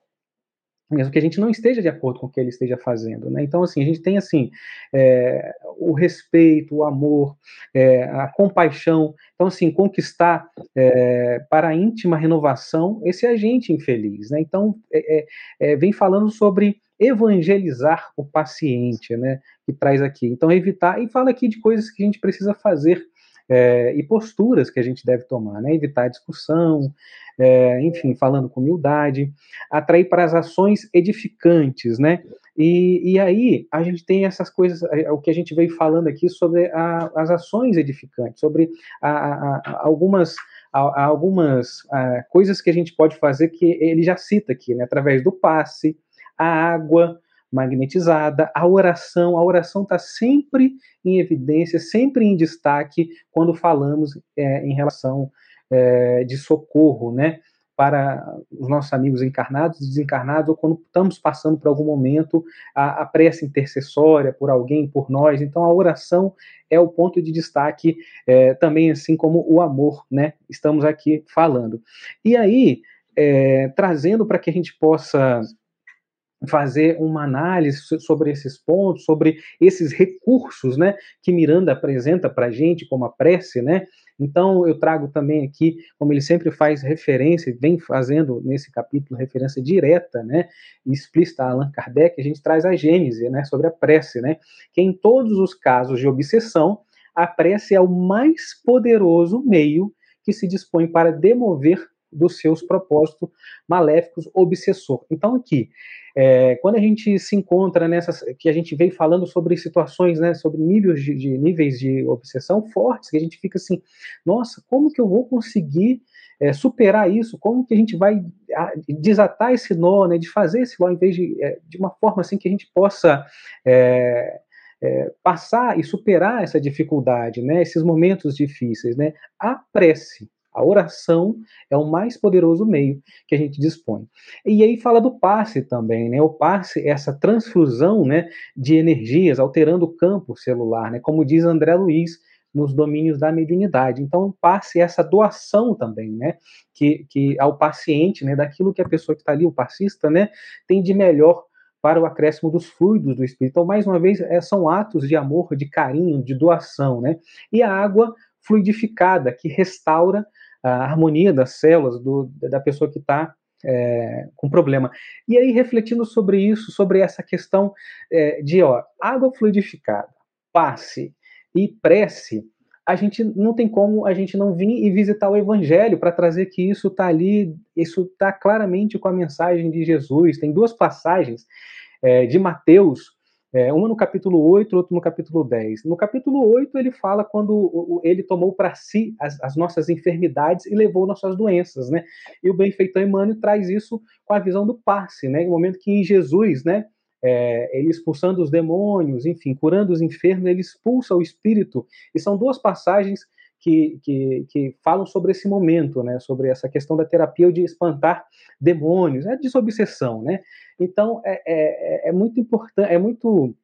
mesmo que a gente não esteja de acordo com o que ele esteja fazendo, né? Então, assim, a gente tem, assim, é, o respeito, o amor, é, a compaixão, então, assim, conquistar é, para a íntima renovação esse agente infeliz, né? Então, é, é, é, vem falando sobre evangelizar o paciente, né? Que traz aqui. Então, evitar, e fala aqui de coisas que a gente precisa fazer é, e posturas que a gente deve tomar, né? Evitar discussão, é, enfim, falando com humildade, atrair para as ações edificantes, né? E, e aí a gente tem essas coisas, é, o que a gente veio falando aqui sobre a, as ações edificantes, sobre a, a, algumas algumas coisas que a gente pode fazer que ele já cita aqui, né? Através do passe, a água, magnetizada, a oração, a oração está sempre em evidência, sempre em destaque quando falamos é, em relação é, de socorro, né? Para os nossos amigos encarnados e desencarnados, ou quando estamos passando por algum momento, a, a prece intercessória por alguém, por nós. Então, a oração é o ponto de destaque, é, também assim como o amor, né? Estamos aqui falando. E aí, é, trazendo para que a gente possa fazer uma análise sobre esses pontos, sobre esses recursos, né, que Miranda apresenta para a gente como a prece, né, então eu trago também aqui, como ele sempre faz referência, vem fazendo nesse capítulo referência direta, né, explícita a Allan Kardec, a gente traz a gênese, né, sobre a prece, né, que em todos os casos de obsessão, a prece é o mais poderoso meio que se dispõe para demover dos seus propósitos maléficos obsessor. Então aqui, é, quando a gente se encontra nessas, que a gente veio falando sobre situações, né, sobre níveis de, de, níveis de obsessão fortes, que a gente fica assim, nossa, como que eu vou conseguir é, superar isso? Como que a gente vai desatar esse nó, né, de fazer esse nó em vez de, é, de uma forma assim que a gente possa é, é, passar e superar essa dificuldade, né, esses momentos difíceis, né? A prece, a oração é o mais poderoso meio que a gente dispõe. E aí fala do passe também, né? O passe é essa transfusão, né, de energias, alterando o campo celular, né? Como diz André Luiz nos domínios da mediunidade. Então, o passe é essa doação também, né, que, que ao paciente, né, daquilo que a pessoa que está ali, o passista, né, tem de melhor para o acréscimo dos fluidos do espírito. Então, mais uma vez, é, são atos de amor, de carinho, de doação, né? E a água fluidificada que restaura a harmonia das células do, da pessoa que está é, com problema. E aí, refletindo sobre isso, sobre essa questão é, de ó, água fluidificada, passe e prece, a gente não tem como a gente não vir e visitar o Evangelho para trazer que isso está ali, isso está claramente com a mensagem de Jesus. Tem duas passagens é, de Mateus é, uma no capítulo 8, outra no capítulo 10. No capítulo 8, ele fala quando ele tomou para si as, as, nossas enfermidades e levou nossas doenças, né? E o benfeitor Emmanuel traz isso com a visão do passe, né? No momento que em Jesus, né? é, ele expulsando os demônios, enfim, curando os enfermos, ele expulsa o espírito. E são duas passagens que, que, que, falam sobre esse momento, né, sobre essa questão da terapia de espantar demônios, é desobsessão, né? Então é, é, é muito importante, é muito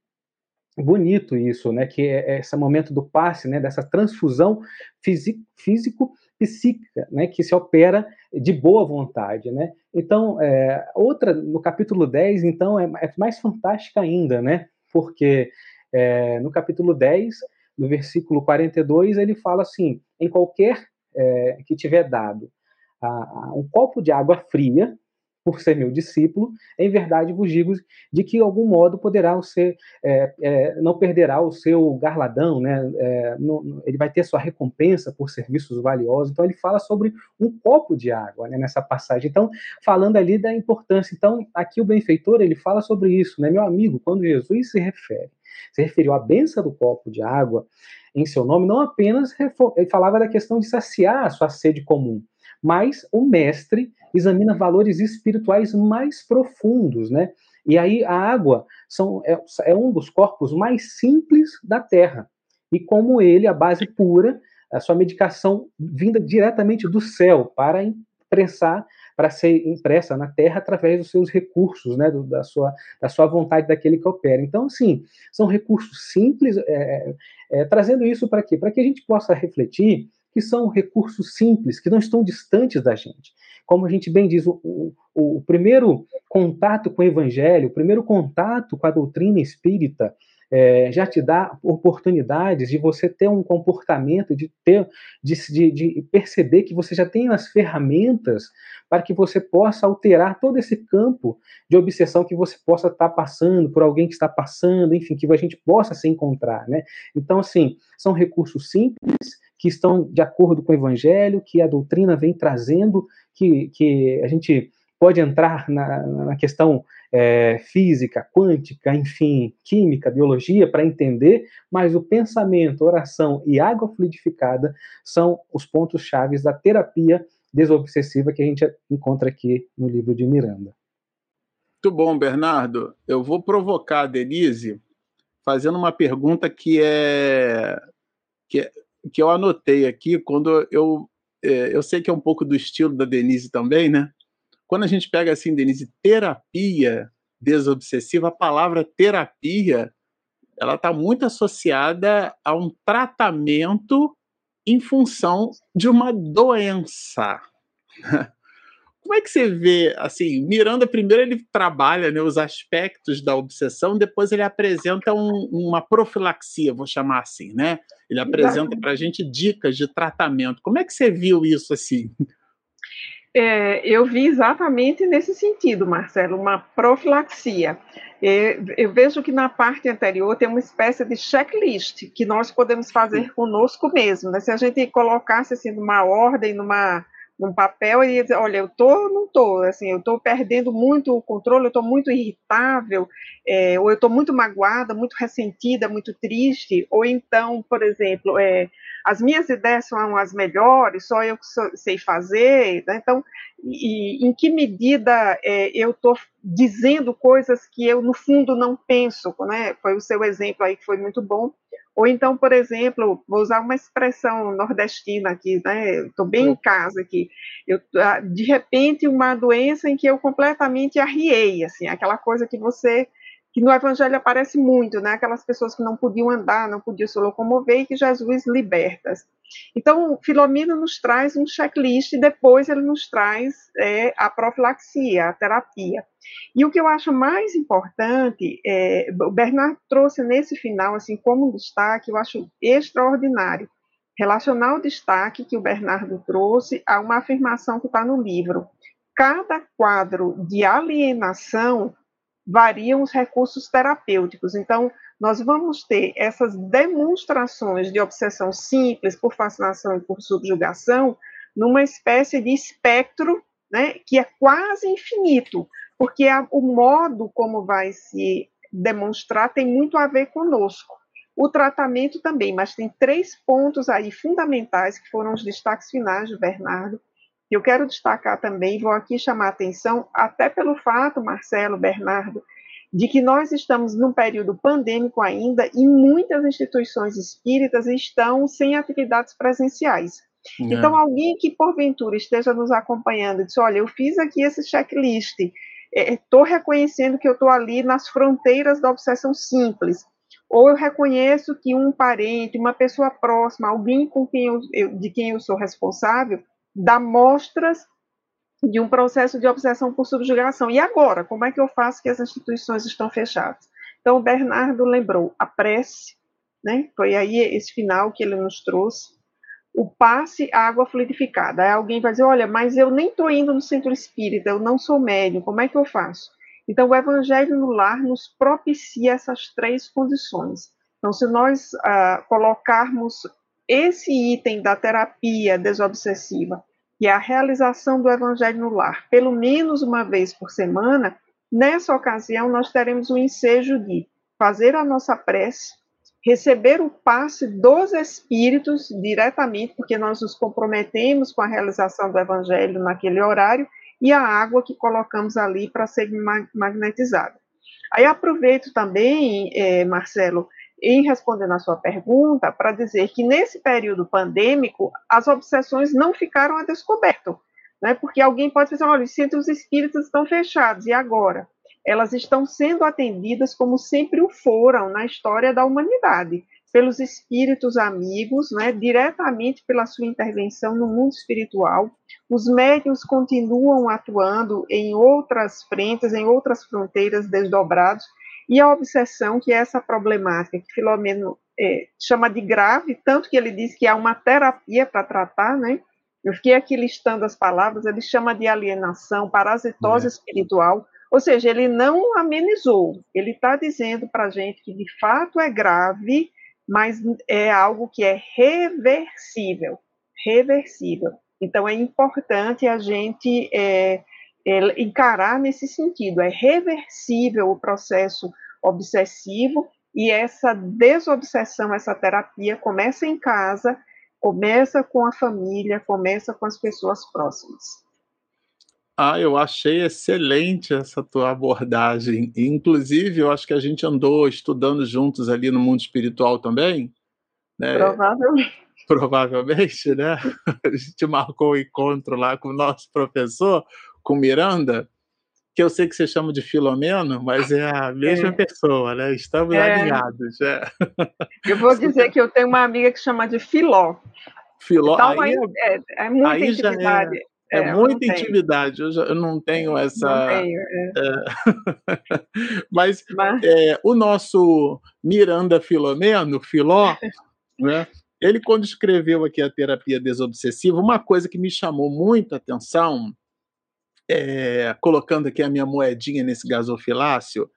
bonito isso, né, que é, é esse momento do passe, né, dessa transfusão físico psíquica, né, que se opera de boa vontade, né? Então, é, outra no capítulo 10, então, é, é, mais fantástica ainda, né? Porque é, no capítulo 10, no versículo 42, ele fala assim: em qualquer é, que tiver dado a, a um copo de água fria, por ser meu discípulo, em verdade vos digo de que, de algum modo, poderá ser, é, é, não perderá o seu garladão, né? É, no, ele vai ter sua recompensa por serviços valiosos. Então, ele fala sobre um copo de água né, nessa passagem. Então, falando ali da importância. Então, aqui o benfeitor, ele fala sobre isso, né? Meu amigo, quando Jesus se refere, se referiu à benção do copo de água em seu nome, não apenas ele falava da questão de saciar a sua sede comum, mas o mestre examina valores espirituais mais profundos, né? E aí a água são, é, é um dos corpos mais simples da Terra. E como ele, a base pura, a sua medicação vinda diretamente do céu para impressar, para ser impressa na Terra através dos seus recursos, né, do, da, sua, da sua vontade daquele que opera. Então, assim, são recursos simples, é, é, trazendo isso para quê? Para que a gente possa refletir que são recursos simples, que não estão distantes da gente. Como a gente bem diz, o, o, o primeiro contato com o evangelho, o primeiro contato com a doutrina espírita, é, já te dá oportunidades de você ter um comportamento, de ter, de, de, de, perceber que você já tem as ferramentas para que você possa alterar todo esse campo de obsessão que você possa estar passando por alguém que está passando, enfim, que a gente possa se encontrar, né? Então, assim, são recursos simples que estão de acordo com o evangelho, que a doutrina vem trazendo, que, que a gente pode entrar na, na questão é, física, quântica, enfim, química, biologia, para entender, mas o pensamento, oração e água fluidificada são os pontos chaves da terapia desobsessiva que a gente encontra aqui no livro de Miranda. Muito bom, Bernardo. Eu vou provocar a Denise fazendo uma pergunta que é, que é que eu anotei aqui quando eu é, eu sei que é um pouco do estilo da Denise também, né? Quando a gente pega assim, Denise, terapia desobsessiva, a palavra terapia ela está muito associada a um tratamento em função de uma doença. Como é que você vê, assim, Miranda primeiro ele trabalha né, os aspectos da obsessão, depois ele apresenta um, uma profilaxia, vou chamar assim, né? Ele apresenta para a gente dicas de tratamento. Como é que você viu isso assim? É, eu vi exatamente nesse sentido, Marcelo, uma profilaxia. Eu vejo que na parte anterior tem uma espécie de checklist que nós podemos fazer conosco mesmo. Né? Se a gente colocasse assim numa ordem, numa num papel e dizer, olha, eu tô, não tô, assim, eu tô perdendo muito o controle, eu tô muito irritável, é, ou eu tô muito magoada, muito ressentida, muito triste, ou então, por exemplo, é, as minhas ideias são as melhores, só eu sei fazer, né? então, e, em que medida é, eu estou dizendo coisas que eu, no fundo, não penso, né? Foi o seu exemplo aí que foi muito bom, ou então, por exemplo, vou usar uma expressão nordestina aqui, né? Estou bem em casa aqui. Eu, ah, de repente, uma doença em que eu completamente arriei, assim, aquela coisa que você que no Evangelho aparece muito, né? Aquelas pessoas que não podiam andar, não podiam se locomover e que Jesus liberta. Então, Filomena nos traz um checklist e depois ele nos traz é, a profilaxia, a terapia. E o que eu acho mais importante, é, o Bernardo trouxe nesse final, assim, como um destaque, eu acho extraordinário, relacionar o destaque que o Bernardo trouxe a uma afirmação que está no livro. Cada quadro de alienação variam os recursos terapêuticos. Então, nós vamos ter essas demonstrações de obsessão simples por fascinação e por subjugação numa espécie de espectro né, que é quase infinito, porque a, o modo como vai se demonstrar tem muito a ver conosco. O tratamento também, mas tem três pontos aí fundamentais que foram os destaques finais de Bernardo, eu quero destacar também, vou aqui chamar a atenção, até pelo fato, Marcelo, Bernardo, de que nós estamos num período pandêmico ainda e muitas instituições espíritas estão sem atividades presenciais. É. Então, alguém que porventura esteja nos acompanhando diz: Olha, eu fiz aqui esse checklist, estou é, reconhecendo que eu estou ali nas fronteiras da obsessão simples, ou eu reconheço que um parente, uma pessoa próxima, alguém com quem eu, eu, de quem eu sou responsável, dá mostras de um processo de obsessão por subjugação. E agora, como é que eu faço que as instituições estão fechadas? Então, o Bernardo lembrou a prece, né? Foi aí esse final que ele nos trouxe. O passe água fluidificada. Aí alguém vai dizer: olha, mas eu nem estou indo no centro espírita, eu não sou médium, como é que eu faço? Então, o Evangelho no Lar nos propicia essas três condições. Então, se nós ah, colocarmos esse item da terapia desobsessiva é a realização do Evangelho no lar, pelo menos uma vez por semana, nessa ocasião nós teremos o ensejo de fazer a nossa prece, receber o passe dos Espíritos diretamente, porque nós nos comprometemos com a realização do Evangelho naquele horário, e a água que colocamos ali para ser magnetizada. Aí aproveito também, é, Marcelo, em respondendo a sua pergunta, para dizer que nesse período pandêmico, as obsessões não ficaram a descoberto, né? porque alguém pode dizer, olha, os centros espíritas estão fechados, e agora? Elas estão sendo atendidas como sempre o foram na história da humanidade, pelos espíritos amigos, né, diretamente pela sua intervenção no mundo espiritual. Os médiuns continuam atuando em outras frentes, em outras fronteiras desdobrados, e a obsessão, que é essa problemática que Filomeno é, chama de grave, tanto que ele diz que há uma terapia para tratar, né? Eu fiquei aqui listando as palavras, ele chama de alienação, parasitose é. espiritual, ou seja, ele não amenizou, ele está dizendo para a gente que de fato é grave, mas é algo que é reversível, reversível. Então é importante a gente é, encarar nesse sentido. É reversível o processo obsessivo e essa desobsessão, essa terapia começa em casa, começa com a família, começa com as pessoas próximas. Ah, eu achei excelente essa tua abordagem. Inclusive, eu acho que a gente andou estudando juntos ali no mundo espiritual também. Né? Provavelmente. Provavelmente, né? A gente marcou o um encontro lá com o nosso professor com Miranda, que eu sei que você chama de Filomeno, mas é a mesma é. pessoa, né? Estamos é. alinhados. É. Eu vou dizer que eu tenho uma amiga que chama de Filó. Filó, então, aí, é, é, é muita aí intimidade. É, é, muita intimidade, eu, já, eu, não tenho essa. Não tenho, é. Mas, Mas... É, o nosso Miranda Filomeno, Filó, né, ele, quando escreveu aqui a terapia desobsessiva, uma coisa que me chamou muita atenção é, colocando aqui a minha moedinha nesse gasofilácio,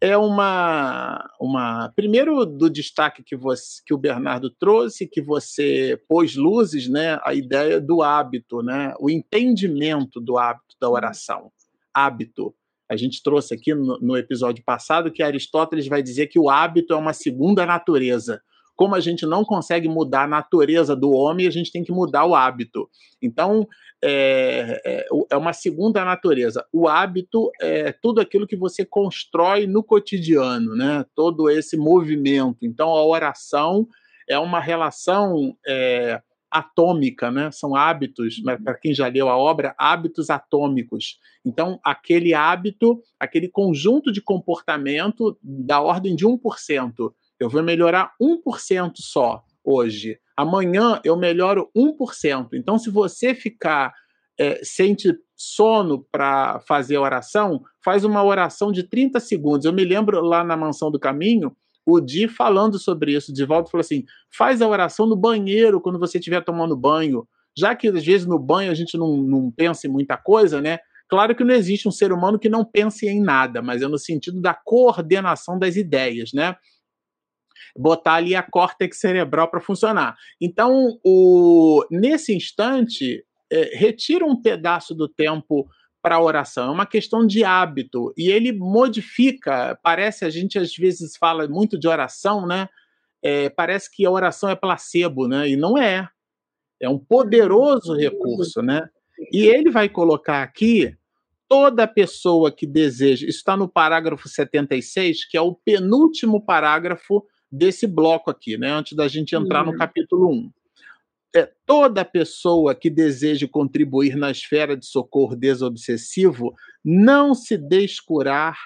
é uma, uma. Primeiro, do destaque que, você, que o Bernardo trouxe, que você pôs luzes, né, a ideia do hábito, né, o entendimento do hábito da oração. Hábito. A gente trouxe aqui no, no episódio passado que Aristóteles vai dizer que o hábito é uma segunda natureza como a gente não consegue mudar a natureza do homem, a gente tem que mudar o hábito. Então, é, é, é, uma segunda natureza. O hábito é tudo aquilo que você constrói no cotidiano, né? todo esse movimento. Então, a oração é uma relação é, atômica, né? são hábitos, para quem já leu a obra, hábitos atômicos. Então, aquele hábito, aquele conjunto de comportamento da ordem de 1%. Eu vou melhorar 1% só hoje. Amanhã eu melhoro 1%. Então, se você ficar é, sente sono para fazer oração, faz uma oração de 30 segundos. Eu me lembro lá na Mansão do Caminho, o Di falando sobre isso. De volta falou assim: faz a oração no banheiro quando você estiver tomando banho. Já que às vezes no banho a gente não, não pensa em muita coisa, né? Claro que não existe um ser humano que não pense em nada, mas é no sentido da coordenação das ideias, né? Botar ali a córtex cerebral para funcionar. Então, o, nesse instante, é, retira um pedaço do tempo para a oração, é uma questão de hábito e ele modifica. Parece a gente às vezes fala muito de oração, né? É, parece que a oração é placebo, né? E não é. É um poderoso recurso, né? E ele vai colocar aqui toda pessoa que deseja, isso está no parágrafo 76, que é o penúltimo parágrafo desse bloco aqui, né, antes da gente entrar uhum. no capítulo 1. É, toda pessoa que deseje contribuir na esfera de socorro desobsessivo não se descurar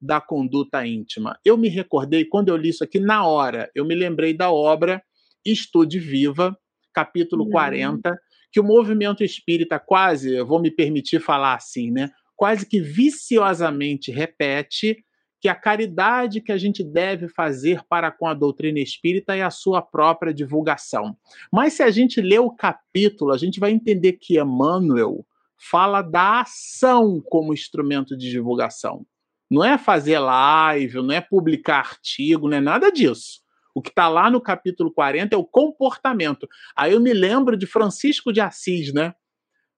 da conduta íntima. Eu me recordei, quando eu li isso aqui, na hora, eu me lembrei da obra Estude Viva, capítulo uhum. 40, que o movimento espírita quase, eu vou me permitir falar assim, né? Quase que viciosamente repete que a caridade que a gente deve fazer para com a doutrina espírita é a sua própria divulgação. Mas se a gente ler o capítulo, a gente vai entender que Emmanuel fala da ação como instrumento de divulgação. Não é fazer live, não é publicar artigo, não é nada disso. O que está lá no capítulo 40 é o comportamento. Aí eu me lembro de Francisco de Assis, né?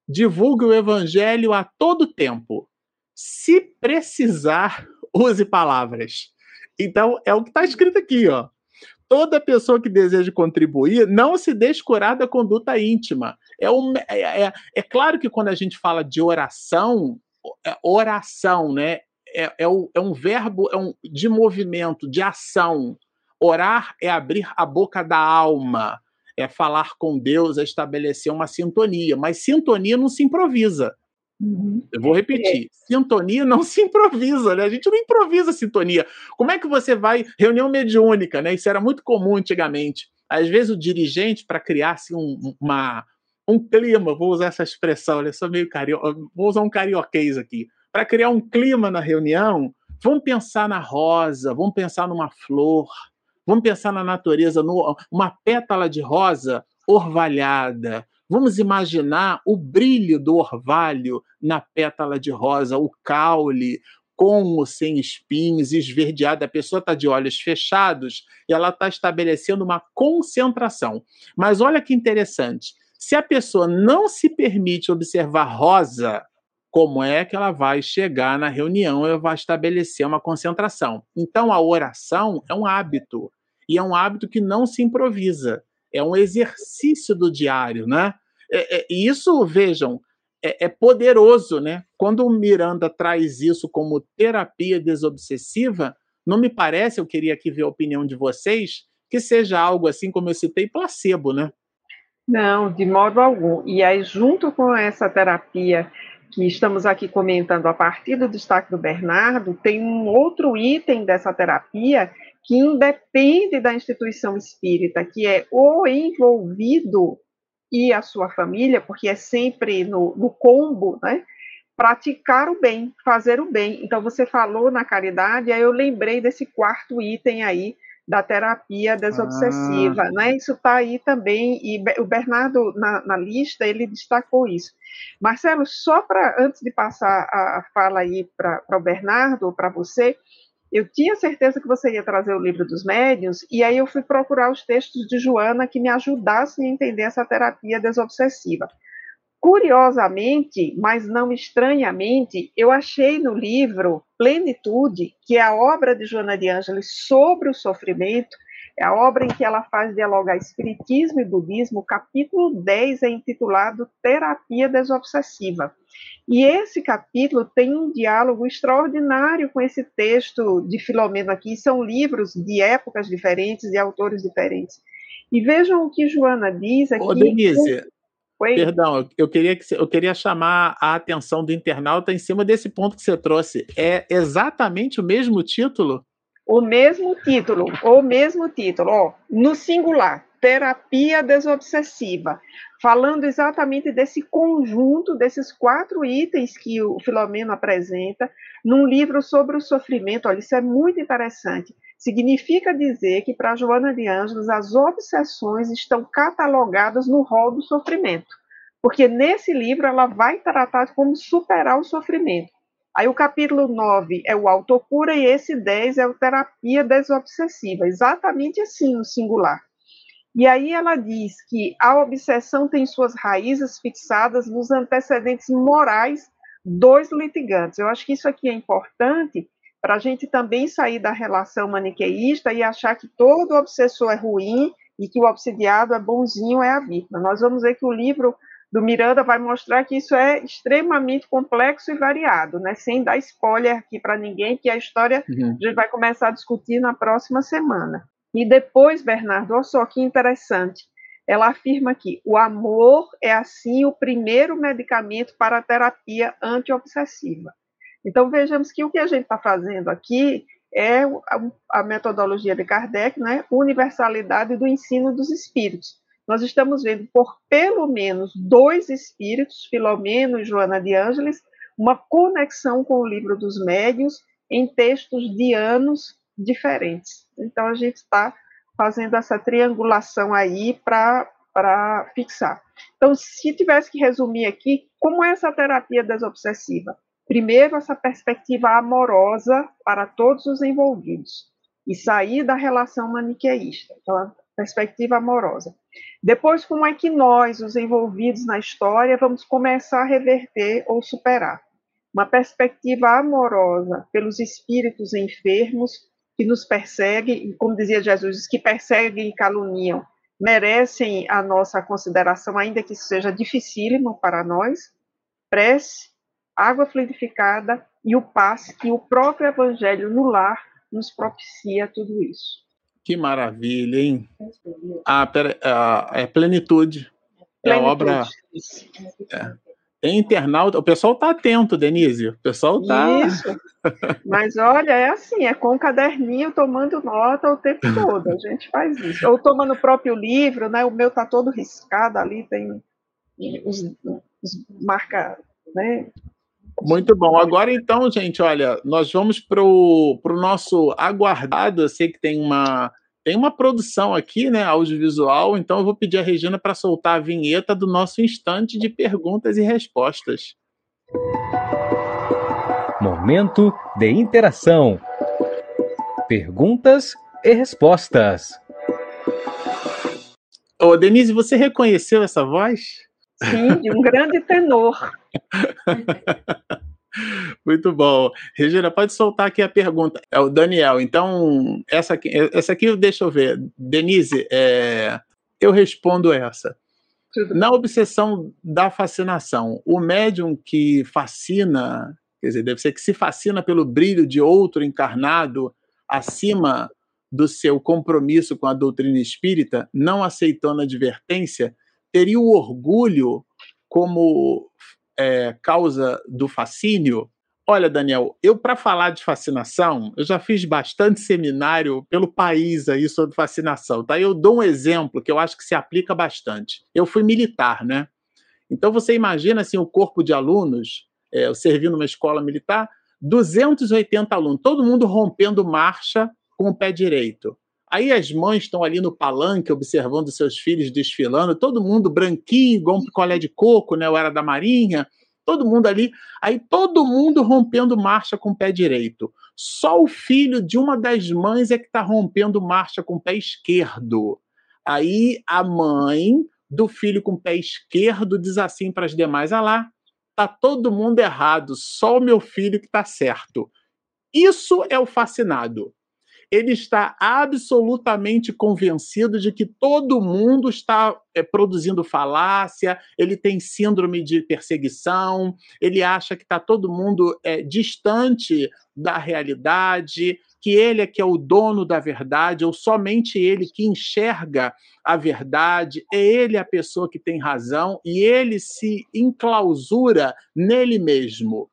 Divulgue o evangelho a todo tempo. Se precisar, use palavras. Então, é o que está escrito aqui, ó. Toda pessoa que deseja contribuir não se descurar da conduta íntima. É, um, é, é, é claro que quando a gente fala de oração, é, oração, né? é, é, é um verbo é um, de movimento, de ação. Orar é abrir a boca da alma, é falar com Deus, é estabelecer uma sintonia. Mas sintonia não se improvisa. Uhum. Eu vou repetir: é. sintonia não se improvisa, né? A gente não improvisa sintonia. Como é que você vai. Reunião mediúnica, né? Isso era muito comum antigamente. Às vezes o dirigente, para criar assim, um, uma, um clima, vou usar essa expressão, olha, sou meio carioca, vou usar um carioquês aqui para criar um clima na reunião, vamos pensar na rosa, vamos pensar numa flor, vamos pensar na natureza, numa pétala de rosa orvalhada. Vamos imaginar o brilho do orvalho na pétala de rosa, o caule, com ou sem espinhos, esverdeada. A pessoa está de olhos fechados e ela está estabelecendo uma concentração. Mas olha que interessante: se a pessoa não se permite observar rosa, como é que ela vai chegar na reunião e vai estabelecer uma concentração. Então, a oração é um hábito, e é um hábito que não se improvisa, é um exercício do diário, né? É, é, e isso, vejam, é, é, poderoso, né? Quando o Miranda traz isso como terapia desobsessiva, não me parece, eu queria aqui ver a opinião de vocês, que seja algo assim, como eu citei, placebo, né? Não, de modo algum. E aí, junto com essa terapia que estamos aqui comentando a partir do destaque do Bernardo, tem um outro item dessa terapia que independe da instituição espírita, que é o envolvido e a sua família, porque é sempre no, no combo, né? Praticar o bem, fazer o bem. Então, você falou na caridade, aí eu lembrei desse quarto item aí, da terapia desobsessiva, ah. né? Isso está aí também, e o Bernardo, na, na, lista, ele destacou isso. Marcelo, só para, antes de passar a fala aí para o Bernardo, para você, eu tinha certeza que você ia trazer o livro dos médiuns, e aí eu fui procurar os textos de Joana que me ajudassem a entender essa terapia desobsessiva. Curiosamente, mas não estranhamente, eu achei no livro Plenitude, que é a obra de Joana de Ângeles sobre o sofrimento, é a obra em que ela faz dialogar Espiritismo e Budismo, o capítulo 10 é intitulado Terapia Desobsessiva. E esse capítulo tem um diálogo extraordinário com esse texto de Filomeno aqui, são livros de épocas diferentes, de autores diferentes. E vejam o que Joana diz aqui. Ô, Denise, Oi? Perdão, eu queria, que, eu queria chamar a atenção do internauta em cima desse ponto que você trouxe. É exatamente o mesmo título? O mesmo título, o mesmo título, ó, no singular, terapia desobsessiva, falando exatamente desse conjunto, desses quatro itens que o Filomeno apresenta, num livro sobre o sofrimento. Olha, isso é muito interessante. Significa dizer que, para Joana de Ângeles, as obsessões estão catalogadas no rol do sofrimento. Porque nesse livro ela vai tratar como superar o sofrimento. Aí o capítulo 9 é o autocura e esse 10 é o terapia desobsessiva, exatamente assim no singular. E aí ela diz que a obsessão tem suas raízes fixadas nos antecedentes morais dos litigantes. Eu acho que isso aqui é importante para a gente também sair da relação maniqueísta e achar que todo obsessor é ruim e que o obsidiado é bonzinho, é a vítima. Nós vamos ver que o livro do Miranda vai mostrar que isso é extremamente complexo e variado, né? Sem dar spoiler aqui para ninguém, que a história uhum. a gente vai começar a discutir na próxima semana. E depois, Bernardo, olha só que interessante. Ela afirma que o amor é assim o primeiro medicamento para a terapia antiobsessiva. Então vejamos que o que a gente está fazendo aqui é a, metodologia de Kardec, né? Universalidade do ensino dos espíritos nós estamos vendo por pelo menos dois espíritos, Filomeno e Joana de Ângeles, uma conexão com o livro dos médios em textos de anos diferentes. Então a gente está fazendo essa triangulação aí para fixar. Então, se tivesse que resumir aqui, como é essa terapia desobsessiva? Primeiro, essa perspectiva amorosa para todos os envolvidos e sair da relação maniqueísta. Então, perspectiva amorosa. Depois, como é que nós, os envolvidos na história, vamos começar a reverter ou superar? Uma perspectiva amorosa pelos espíritos enfermos que nos perseguem, como dizia Jesus, que perseguem e caluniam, merecem a nossa consideração, ainda que isso seja dificílimo para nós. Prece, água fluidificada e o passe que o próprio Evangelho no lar nos propicia tudo isso. Que maravilha, hein? Ah, pera, ah, é plenitude. É a obra. É. Tem internauta. O pessoal está atento, Denise. O pessoal está. Isso. Mas olha, é assim, é com um caderninho tomando nota o tempo todo. A gente faz isso. Ou tomando o próprio livro, né? O meu tá todo riscado ali, tem os, os marca, né? Muito bom. Agora, então, gente, olha, nós vamos para o nosso aguardado. Eu sei que tem uma, tem uma produção aqui, né, audiovisual, então eu vou pedir a Regina para soltar a vinheta do nosso instante de perguntas e respostas. Momento de interação. Perguntas e respostas. Ô, Denise, você reconheceu essa voz? Sim, de um grande tenor. Muito bom. Regina, pode soltar aqui a pergunta. É o Daniel. Então, essa aqui, essa aqui deixa eu ver. Denise, é, eu respondo essa. Na obsessão da fascinação, o médium que fascina, quer dizer, deve ser que se fascina pelo brilho de outro encarnado acima do seu compromisso com a doutrina espírita, não aceitando a advertência, teria o orgulho como é, causa do fascínio? Olha, Daniel, eu para falar de fascinação, eu já fiz bastante seminário pelo país aí sobre fascinação, tá? Eu dou um exemplo que eu acho que se aplica bastante. Eu fui militar, né? Então você imagina assim o corpo de alunos, é, eu servi numa escola militar, 280 alunos, todo mundo rompendo marcha com o pé direito. Aí as mães estão ali no palanque observando seus filhos desfilando, todo mundo branquinho, igual um picolé de coco, né? Eu era da Marinha, todo mundo ali. Aí todo mundo rompendo marcha com o pé direito. Só o filho de uma das mães é que está rompendo marcha com o pé esquerdo. Aí a mãe do filho com o pé esquerdo diz assim para as demais: ah lá, tá todo mundo errado, só o meu filho que está certo. Isso é o fascinado ele está absolutamente convencido de que todo mundo está é, produzindo falácia, ele tem síndrome de perseguição, ele acha que está todo mundo é, distante da realidade, que ele é que é o dono da verdade, ou somente ele que enxerga a verdade, é ele a pessoa que tem razão e ele se enclausura nele mesmo.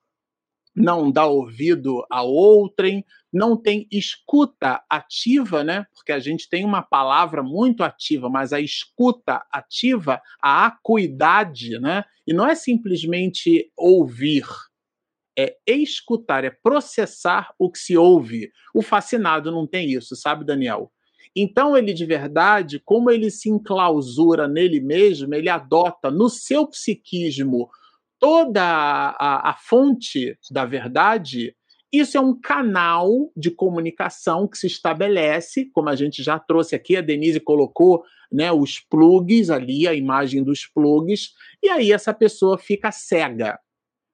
Não dá ouvido a outrem, não tem escuta ativa, né? Porque a gente tem uma palavra muito ativa, mas a escuta ativa, a acuidade, né? E não é simplesmente ouvir, é escutar, é processar o que se ouve. O fascinado não tem isso, sabe, Daniel? Então, ele de verdade, como ele se enclausura nele mesmo, ele adota no seu psiquismo toda a, a fonte da verdade, isso é um canal de comunicação que se estabelece, como a gente já trouxe aqui, a Denise colocou né, os plugs ali, a imagem dos plugs, e aí essa pessoa fica cega.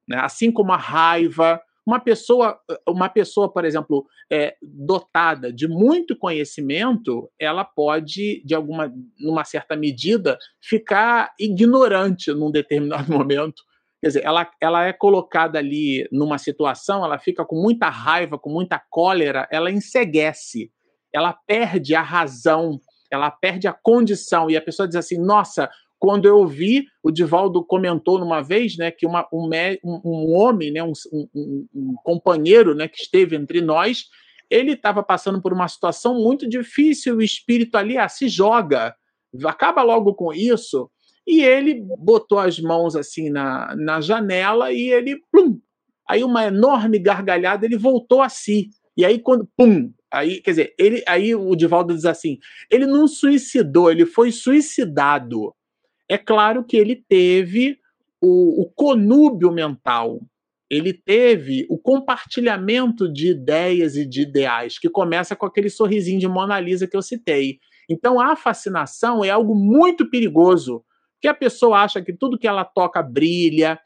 Né? Assim como a raiva, uma pessoa, uma pessoa, por exemplo, é, dotada de muito conhecimento, ela pode, de alguma, numa certa medida, ficar ignorante num determinado momento. Quer dizer, ela, ela é colocada ali numa situação, ela fica com muita raiva, com muita cólera, ela enseguece, ela perde a razão, ela perde a condição, e a pessoa diz assim: nossa, quando eu vi, o Divaldo comentou numa vez, né, que uma, um, um, homem, né, um, um, um, companheiro, né, que esteve entre nós, ele estava passando por uma situação muito difícil, o espírito ali ah, se joga, acaba logo com isso, e ele botou as mãos assim na, na janela e ele, plum, aí uma enorme gargalhada, ele voltou a si, e aí quando, pum, aí, quer dizer, ele, aí o Divaldo diz assim, ele não suicidou, ele foi suicidado, é claro que ele teve o, o conúbio mental, ele teve o compartilhamento de ideias e de ideais, que começa com aquele sorrisinho de Mona Lisa que eu citei. Então, a fascinação é algo muito perigoso, que a pessoa acha que tudo que ela toca brilha,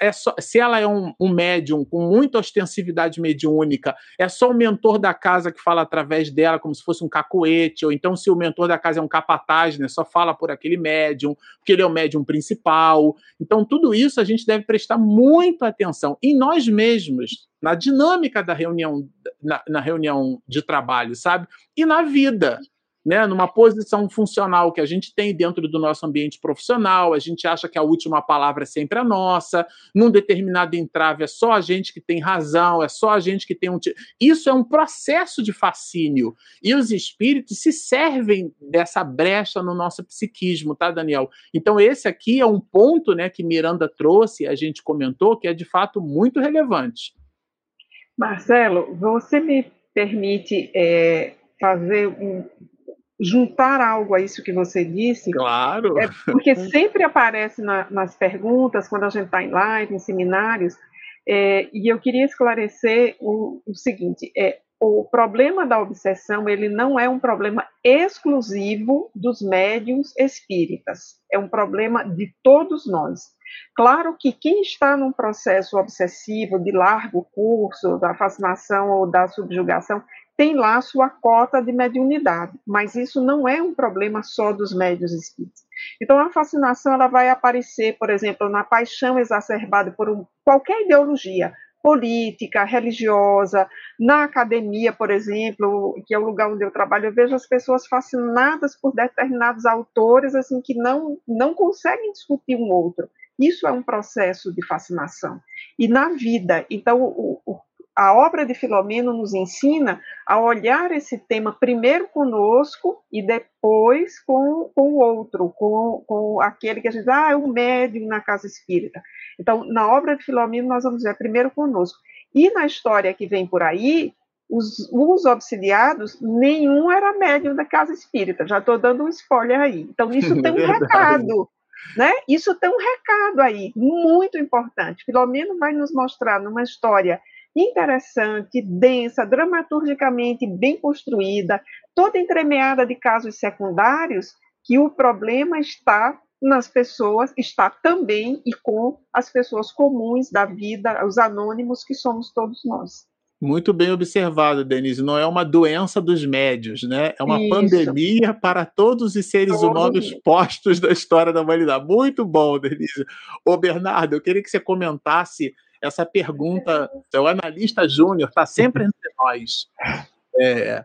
é só, se ela é um, um médium com muita ostensividade mediúnica, é só o mentor da casa que fala através dela, como se fosse um cacuete, ou então se o mentor da casa é um capataz, né, só fala por aquele médium, porque ele é o médium principal. Então, tudo isso a gente deve prestar muita atenção em nós mesmos, na dinâmica da reunião, na, na reunião de trabalho, sabe? E na vida né, numa posição funcional que a gente tem dentro do nosso ambiente profissional, a gente acha que a última palavra é sempre a nossa, num determinado entrave é só a gente que tem razão, é só a gente que tem um. Isso é um processo de fascínio. E os espíritos se servem dessa brecha no nosso psiquismo, tá, Daniel? Então, esse aqui é um ponto né, que Miranda trouxe, a gente comentou, que é de fato muito relevante. Marcelo, você me permite é, fazer um, juntar algo a isso que você disse. Claro. É porque sempre aparece na, nas perguntas, quando a gente está em live, em seminários, é, e eu queria esclarecer o, o seguinte: é, o problema da obsessão ele não é um problema exclusivo dos médiums espíritas, é um problema de todos nós. Claro que quem está num processo obsessivo de largo curso, da fascinação ou da subjugação, tem lá sua cota de mediunidade, mas isso não é um problema só dos médios espíritos. Então, a fascinação ela vai aparecer, por exemplo, na paixão exacerbada por um, qualquer ideologia, política, religiosa, na academia, por exemplo, que é o lugar onde eu trabalho, eu vejo as pessoas fascinadas por determinados autores, assim, que não, não conseguem discutir um outro. Isso é um processo de fascinação. E na vida, então, o, o a obra de Filomeno nos ensina a olhar esse tema primeiro conosco e depois com, com o outro, com, com aquele que a gente diz, ah, é um médium na casa espírita. Então, na obra de Filomeno, nós vamos ver primeiro conosco. E na história que vem por aí, os, os obsidiados, nenhum era médium da casa espírita. Já estou dando um spoiler aí. Então, isso tem um recado. Né? Isso tem um recado aí, muito importante. Filomeno vai nos mostrar numa história interessante, densa, dramaturgicamente bem construída, toda entremeada de casos secundários, que o problema está nas pessoas, está também e com as pessoas comuns da vida, os anônimos que somos todos nós. Muito bem observado, Denise. Não é uma doença dos médios, né? É uma Isso. pandemia para todos os seres humanos postos da história da humanidade. Muito bom, Denise. Ô, Bernardo, eu queria que você comentasse essa pergunta, o analista júnior está sempre entre nós. É,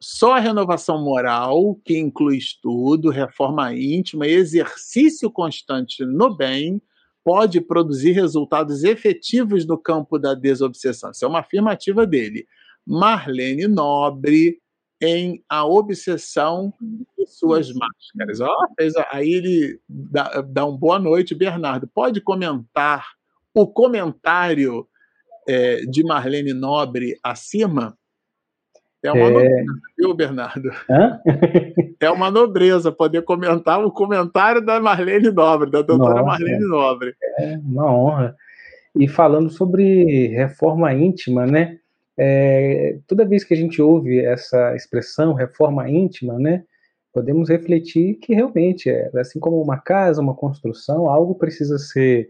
só a renovação moral, que inclui estudo, reforma íntima e exercício constante no bem, pode produzir resultados efetivos no campo da desobsessão. Isso é uma afirmativa dele. Marlene Nobre, em A Obsessão e Suas Máscaras. Oh, fez, aí ele dá, dá um boa noite, Bernardo. Pode comentar o comentário é, de Marlene Nobre acima é uma é... nobreza, viu, Bernardo? Hã? é uma nobreza poder comentar o comentário da Marlene Nobre, da doutora Nossa, Marlene Nobre. É uma honra. E falando sobre reforma íntima, né? É, toda vez que a gente ouve essa expressão reforma íntima, né? Podemos refletir que realmente é assim como uma casa, uma construção, algo precisa ser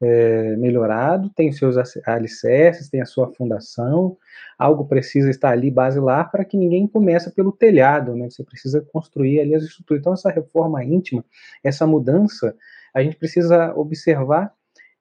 é, melhorado, tem seus alicerces, tem a sua fundação, algo precisa estar ali basilar para que ninguém comece pelo telhado, né? Você precisa construir ali as estruturas. Então, essa reforma íntima, essa mudança, a gente precisa observar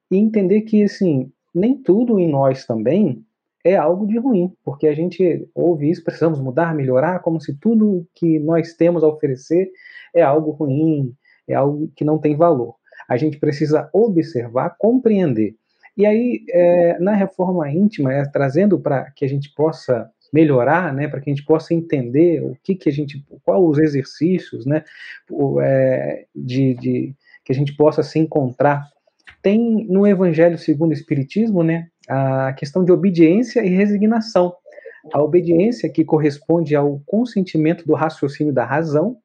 e entender que, assim, nem tudo em nós também é algo de ruim, porque a gente ouve isso, precisamos mudar, melhorar, como se tudo que nós temos a oferecer é algo ruim, é algo que não tem valor a gente precisa observar, compreender. E aí, é, na reforma íntima, é, trazendo para que a gente possa melhorar, né, para que a gente possa entender o que, que a gente, qual os exercícios, né, é, de, de, que a gente possa se encontrar. Tem no Evangelho segundo o Espiritismo, né, a questão de obediência e resignação. A obediência que corresponde ao consentimento do raciocínio da razão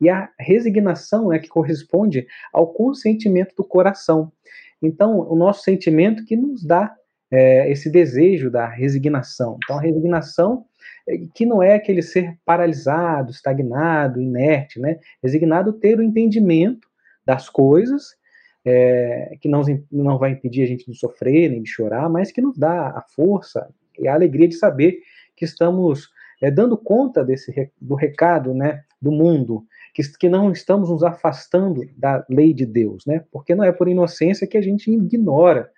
e a resignação é que corresponde ao consentimento do coração. Então, o nosso sentimento que nos dá é, esse desejo da resignação. Então, a resignação é, que não é aquele ser paralisado, estagnado, inerte, né? Resignado ter o entendimento das coisas, é, que não, não vai impedir a gente de sofrer nem de chorar, mas que nos dá a força e a alegria de saber que estamos é, dando conta desse do recado, né, do mundo, que, que não estamos nos afastando da lei de Deus, né? Porque não é por inocência que a gente ignora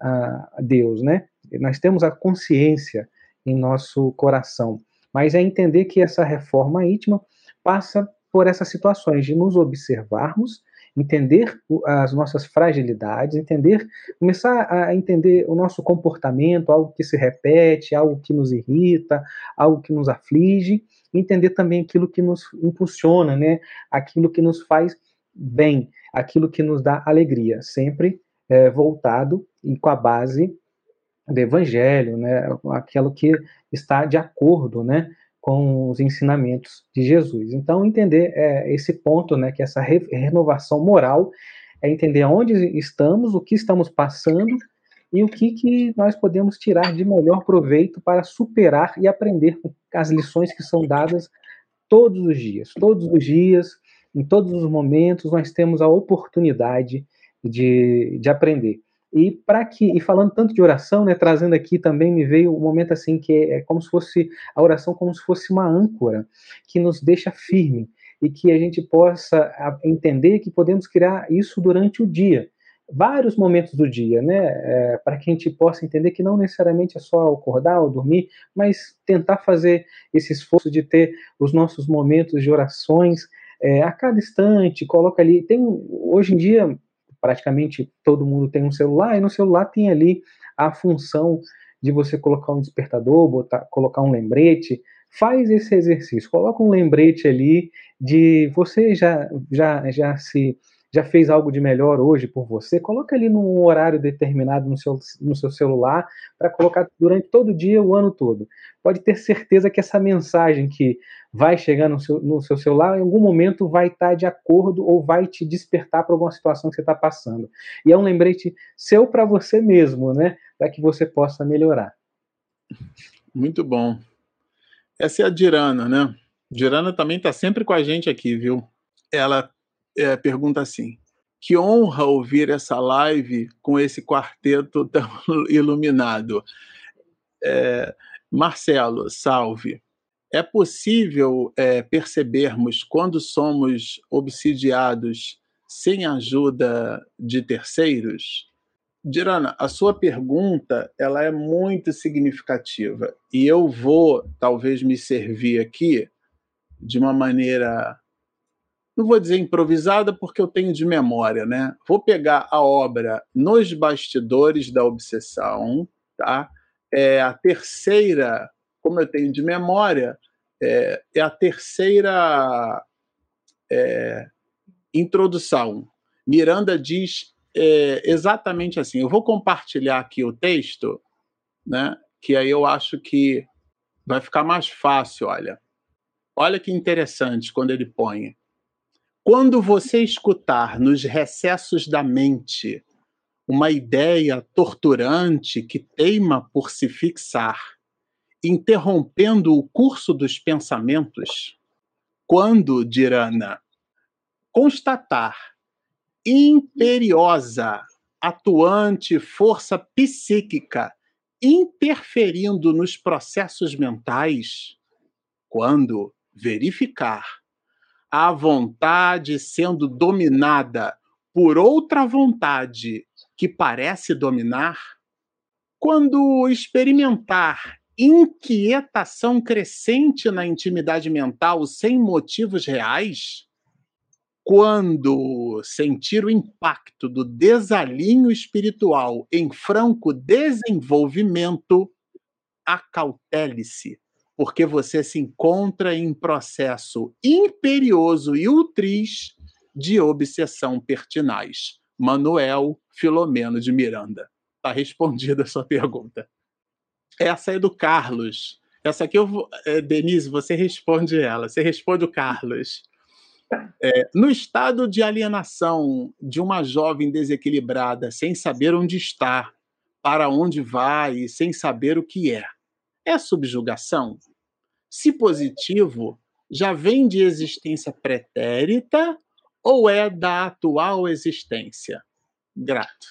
a Deus, né? Nós temos a consciência em nosso coração, mas é entender que essa reforma íntima passa por essas situações de nos observarmos, entender as nossas fragilidades, entender, começar a entender o nosso comportamento, algo que se repete, algo que nos irrita, algo que nos aflige, entender também aquilo que nos impulsiona, né? Aquilo que nos faz bem, aquilo que nos dá alegria, sempre é, voltado e com a base do evangelho, né? Aquilo que está de acordo, né? Com os ensinamentos de Jesus. Então, entender é, esse ponto, né? Que essa re renovação moral é entender onde estamos, o que estamos passando e o que, que nós podemos tirar de melhor proveito para superar e aprender as lições que são dadas todos os dias. Todos os dias, em todos os momentos, nós temos a oportunidade de, de aprender. E para que, e falando tanto de oração, né, trazendo aqui também me veio um momento assim que é, é como se fosse a oração como se fosse uma âncora que nos deixa firme e que a gente possa entender que podemos criar isso durante o dia vários momentos do dia, né? É, para que a gente possa entender que não necessariamente é só acordar ou dormir, mas tentar fazer esse esforço de ter os nossos momentos de orações é, a cada instante. Coloca ali. Tem hoje em dia praticamente todo mundo tem um celular e no celular tem ali a função de você colocar um despertador, botar, colocar um lembrete. Faz esse exercício, coloca um lembrete ali de você já já já se já fez algo de melhor hoje por você, coloca ali num horário determinado no seu, no seu celular para colocar durante todo o dia, o ano todo. Pode ter certeza que essa mensagem que vai chegar no seu, no seu celular, em algum momento vai estar de acordo ou vai te despertar para alguma situação que você está passando. E é um lembrete seu para você mesmo, né? Para que você possa melhorar. Muito bom. Essa é a Dirana, né? Dirana também está sempre com a gente aqui, viu? Ela é, pergunta assim: que honra ouvir essa live com esse quarteto tão iluminado. É, Marcelo, salve. É possível é, percebermos quando somos obsidiados sem ajuda de terceiros? Dirana, a sua pergunta ela é muito significativa e eu vou talvez me servir aqui de uma maneira não vou dizer improvisada porque eu tenho de memória, né? Vou pegar a obra Nos Bastidores da Obsessão, tá? É a terceira, como eu tenho de memória, é, é a terceira é, introdução. Miranda diz é, exatamente assim. Eu vou compartilhar aqui o texto, né? Que aí eu acho que vai ficar mais fácil. Olha, olha que interessante quando ele põe. Quando você escutar nos recessos da mente uma ideia torturante que teima por se fixar, interrompendo o curso dos pensamentos, quando, Dirana, constatar imperiosa atuante força psíquica interferindo nos processos mentais, quando verificar a vontade sendo dominada por outra vontade que parece dominar, quando experimentar inquietação crescente na intimidade mental sem motivos reais, quando sentir o impacto do desalinho espiritual em franco desenvolvimento, acautele-se, porque você se encontra em processo imperioso e ultriz de obsessão pertinaz. Manuel Filomeno de Miranda. Está respondida a sua pergunta. Essa é do Carlos. Essa aqui eu vou. É, Denise, você responde ela. Você responde o Carlos. É, no estado de alienação de uma jovem desequilibrada, sem saber onde está, para onde vai e sem saber o que é, é subjugação? Se positivo, já vem de existência pretérita ou é da atual existência? Grato.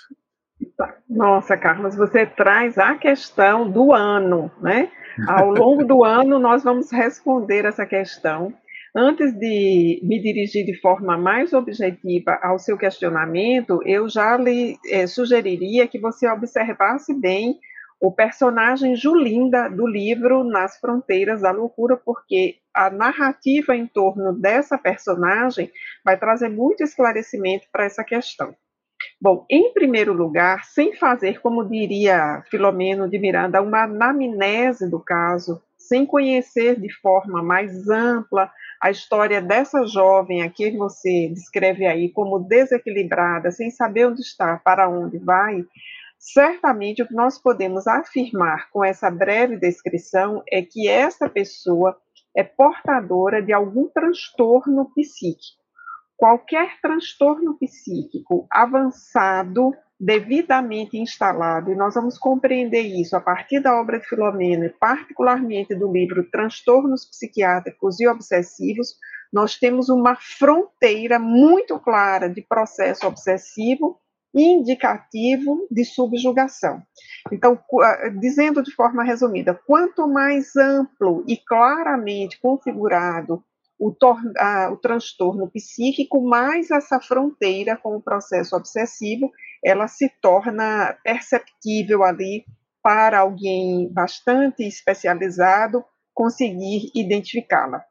Nossa, Carlos, você traz a questão do ano, né? Ao longo do ano, nós vamos responder essa questão. Antes de me dirigir de forma mais objetiva ao seu questionamento, eu já lhe é, sugeriria que você observasse bem o personagem Julinda do livro Nas Fronteiras da Loucura, porque a narrativa em torno dessa personagem vai trazer muito esclarecimento para essa questão. Bom, em primeiro lugar, sem fazer, como diria Filomeno de Miranda, uma anamnese do caso, sem conhecer de forma mais ampla a história dessa jovem a que você descreve aí como desequilibrada, sem saber onde está, para onde vai, certamente o que nós podemos afirmar com essa breve descrição é que essa pessoa é portadora de algum transtorno psíquico. Qualquer transtorno psíquico avançado, devidamente instalado, e nós vamos compreender isso a partir da obra de Filomeno, e particularmente do livro Transtornos Psiquiátricos e Obsessivos, nós temos uma fronteira muito clara de processo obsessivo indicativo de subjugação. Então, dizendo de forma resumida, quanto mais amplo e claramente configurado o, a, o transtorno psíquico, mais essa fronteira com o processo obsessivo, ela se torna perceptível ali para alguém bastante especializado conseguir identificá-la.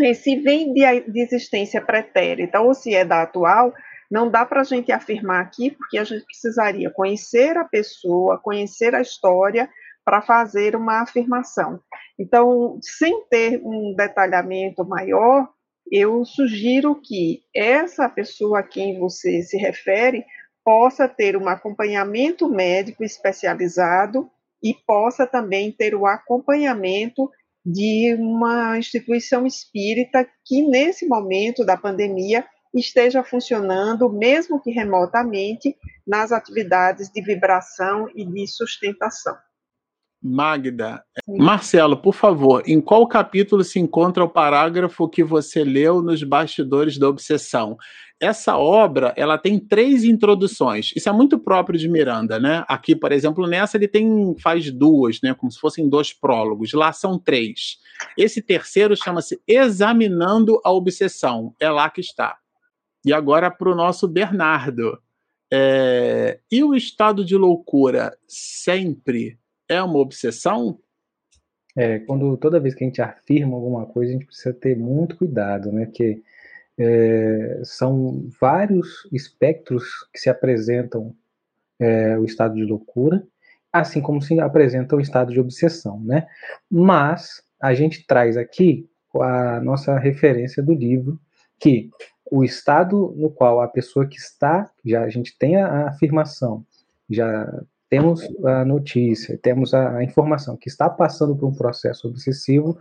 E se vem de, de existência pretérita ou se é da atual, não dá para a gente afirmar aqui, porque a gente precisaria conhecer a pessoa, conhecer a história para fazer uma afirmação. Então, sem ter um detalhamento maior, eu sugiro que essa pessoa a quem você se refere possa ter um acompanhamento médico especializado e possa também ter o acompanhamento de uma instituição espírita que, nesse momento da pandemia, esteja funcionando, mesmo que remotamente, nas atividades de vibração e de sustentação. Magda. Marcelo, por favor, em qual capítulo se encontra o parágrafo que você leu nos bastidores da obsessão? Essa obra, ela tem três introduções. Isso é muito próprio de Miranda, né? Aqui, por exemplo, nessa ele tem faz duas, né, como se fossem dois prólogos. Lá são três. Esse terceiro chama-se Examinando a Obsessão. É lá que está. E agora para o nosso Bernardo. É... E o estado de loucura sempre é uma obsessão? É, quando toda vez que a gente afirma alguma coisa, a gente precisa ter muito cuidado, né? Que é, são vários espectros que se apresentam é, o estado de loucura, assim como se apresenta o estado de obsessão, né? Mas a gente traz aqui a nossa referência do livro, que o estado no qual a pessoa que está, já a gente tem a afirmação, já temos a notícia, temos a, informação que está passando por um processo obsessivo,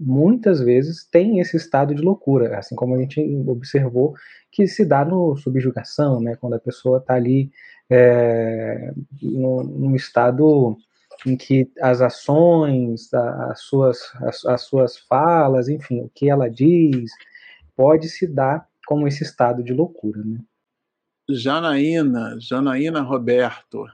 muitas vezes tem esse estado de loucura, assim como a gente observou que se dá no subjugação, né, quando a pessoa está ali é, num estado em que as ações, as suas, as, as suas falas, enfim, o que ela diz, pode se dar como esse estado de loucura, né? Janaína, Janaína Roberto.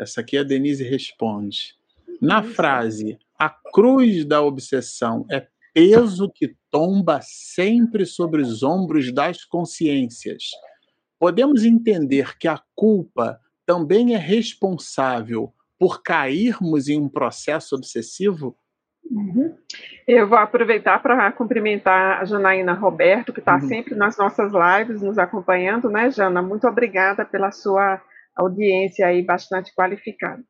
Essa aqui é a Denise responde. Na frase, a cruz da obsessão é peso que tomba sempre sobre os ombros das consciências. Podemos entender que a culpa também é responsável por cairmos em um processo obsessivo? Uhum. Eu vou aproveitar para cumprimentar a Janaína Roberto, que está uhum. sempre nas nossas lives nos acompanhando, né, Jana? Muito obrigada pela sua audiência aí bastante qualificada.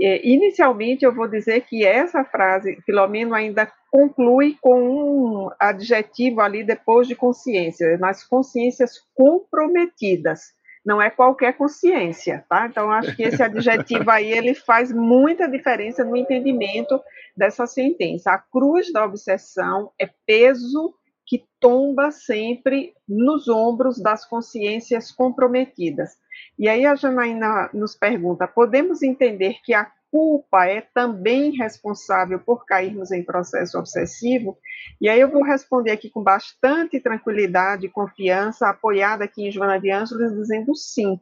É, inicialmente, eu vou dizer que essa frase, Filomeno ainda conclui com um adjetivo ali depois de consciência, nas consciências comprometidas não é qualquer consciência, tá? Então acho que esse adjetivo aí ele faz muita diferença no entendimento dessa sentença. A cruz da obsessão é peso que tomba sempre nos ombros das consciências comprometidas. E aí a Janaína nos pergunta: podemos entender que a culpa é também responsável por cairmos em processo obsessivo? E aí eu vou responder aqui com bastante tranquilidade e confiança, apoiada aqui em Joana de Ângeles, dizendo sim.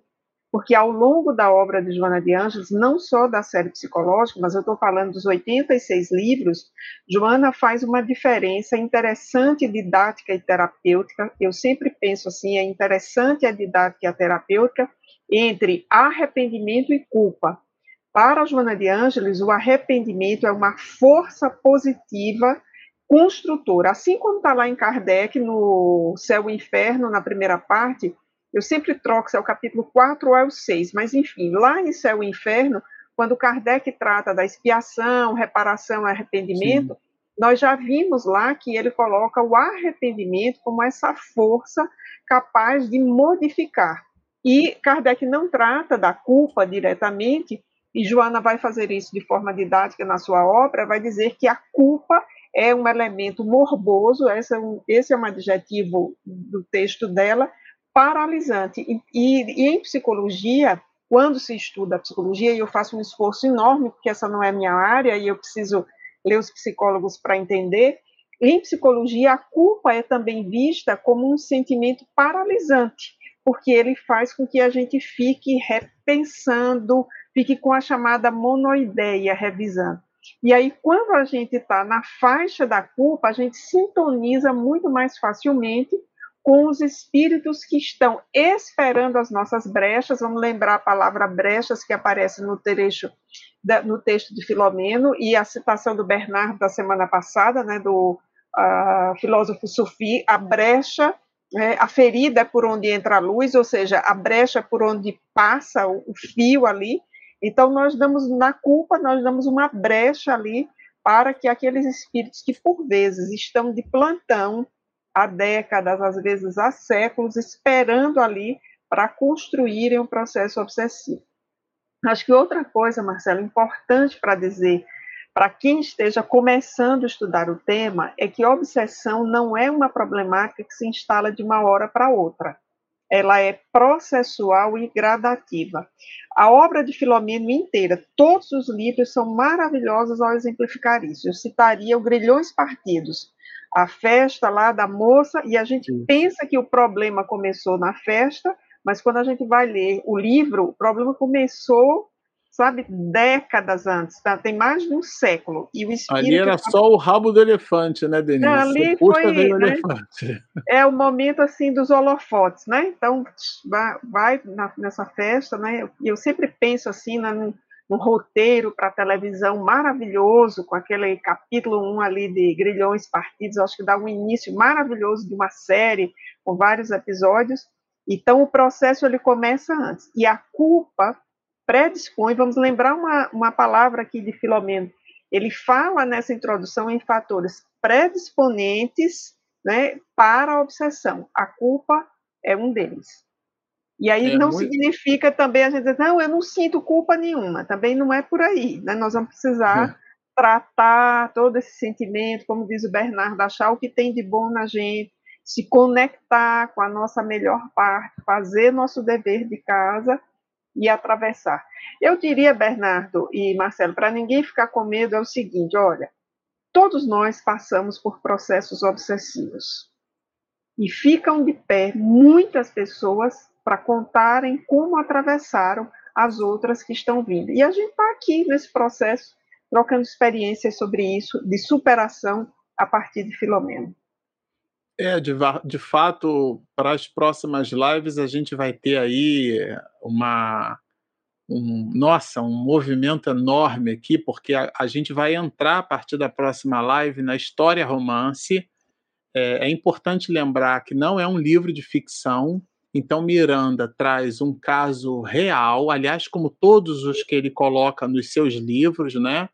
Porque ao longo da obra de Joana de Ângeles, não só da série psicológica, mas eu estou falando dos 86 livros, Joana faz uma diferença interessante didática e terapêutica. Eu sempre penso assim, é interessante a didática e a terapêutica entre arrependimento e culpa. Para Joana de Ângeles, o arrependimento é uma força positiva construtora. Assim como está lá em Kardec, no Céu e Inferno, na primeira parte, eu sempre troco se é o capítulo 4 ou é o 6, mas enfim, lá em Céu e Inferno, quando Kardec trata da expiação, reparação e arrependimento, Sim. nós já vimos lá que ele coloca o arrependimento como essa força capaz de modificar. E Kardec não trata da culpa diretamente, e Joana vai fazer isso de forma didática na sua obra, vai dizer que a culpa é um elemento morboso, esse é um, esse é um adjetivo do texto dela, paralisante. E, e, e em psicologia, quando se estuda a psicologia, e eu faço um esforço enorme, porque essa não é minha área, e eu preciso ler os psicólogos para entender, em psicologia, a culpa é também vista como um sentimento paralisante, porque ele faz com que a gente fique repensando, fique com a chamada monoideia revisando. E aí, quando a gente está na faixa da culpa, a gente sintoniza muito mais facilmente com os espíritos que estão esperando as nossas brechas. Vamos lembrar a palavra brechas que aparece no trecho da, no texto de Filomeno e a citação do Bernardo da semana passada, né, do uh, filósofo Sufi, a brecha, né, a ferida é por onde entra a luz, ou seja, a brecha por onde passa o, o fio ali. Então nós damos na culpa, nós damos uma brecha ali para que aqueles espíritos que por vezes estão de plantão há décadas, às vezes há séculos, esperando ali para construírem um processo obsessivo. Acho que outra coisa, Marcelo, importante para dizer para quem esteja começando a estudar o tema é que obsessão não é uma problemática que se instala de uma hora para outra. Ela é processual e gradativa. A obra de Filomeno inteira, todos os livros são maravilhosos ao exemplificar isso. Eu citaria o Grilhões Partidos, a festa lá da moça, e a gente Sim. pensa que o problema começou na festa, mas quando a gente vai ler o livro, o problema começou, sabe, décadas antes, tá? tem mais de um século. E o Ali era só o rabo do elefante, né, Denise? ali foi, né. É o momento, assim, dos holofotes, né? Então, vai, vai na, nessa festa, né? E eu sempre penso, assim, na, um roteiro para televisão maravilhoso, com aquele capítulo 1 ali de Grilhões Partidos, acho que dá um início maravilhoso de uma série com vários episódios. Então, o processo ele começa antes. E a culpa predispõe, vamos lembrar uma, uma palavra aqui de Filomeno, ele fala nessa introdução em fatores predisponentes né, para a obsessão. A culpa é um deles. E aí é não muito... significa também a gente dizer, não, eu não sinto culpa nenhuma, também não é por aí, né? Nós vamos precisar é. tratar todo esse sentimento, como diz o Bernardo, achar o que tem de bom na gente, se conectar com a nossa melhor parte, fazer nosso dever de casa e atravessar. Eu diria, Bernardo e Marcelo, para ninguém ficar com medo, é o seguinte: olha, todos nós passamos por processos obsessivos. E ficam de pé muitas pessoas para contarem como atravessaram as outras que estão vindo. E a gente está aqui nesse processo, trocando experiências sobre isso, de superação a partir de Filomeno. É, de, de fato, para as próximas lives a gente vai ter aí uma. Um, nossa, um movimento enorme aqui, porque a, a, gente vai entrar a partir da próxima live na história romance. É, é importante lembrar que não é um livro de ficção, então Miranda traz um caso real, aliás, como todos os que ele coloca nos seus livros, né?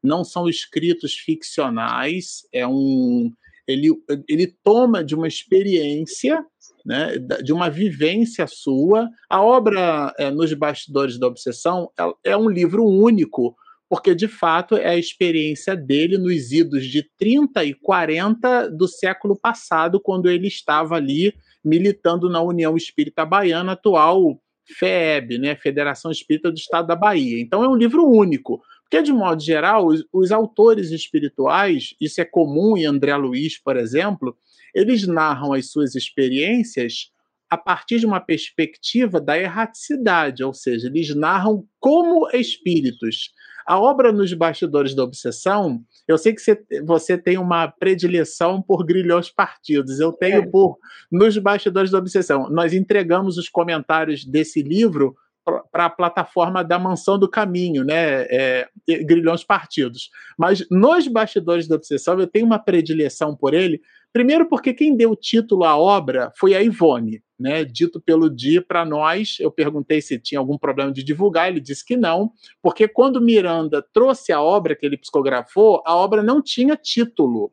Não são escritos ficcionais, é um ele, ele toma de uma experiência, né, de uma vivência sua. A obra é, Nos Bastidores da Obsessão é, é um livro único, porque de fato é a experiência dele nos idos de 30 e 40 do século passado, quando ele estava ali militando na União Espírita Baiana, atual FEB, né, Federação Espírita do Estado da Bahia. Então é um livro único. Porque, de modo geral, os, os autores espirituais, isso é comum em André Luiz, por exemplo, eles narram as suas experiências a partir de uma perspectiva da erraticidade, ou seja, eles narram como espíritos. A obra Nos Bastidores da Obsessão, eu sei que você, você tem uma predileção por grilhões partidos, eu tenho é. por Nos Bastidores da Obsessão. Nós entregamos os comentários desse livro para a plataforma da Mansão do Caminho, né? É, grilhões partidos. Mas nos bastidores da obsessão eu tenho uma predileção por ele. Primeiro, porque quem deu título à obra foi a Ivone, né? Dito pelo Di para nós. Eu perguntei se tinha algum problema de divulgar, ele disse que não, porque quando Miranda trouxe a obra que ele psicografou, a obra não tinha título.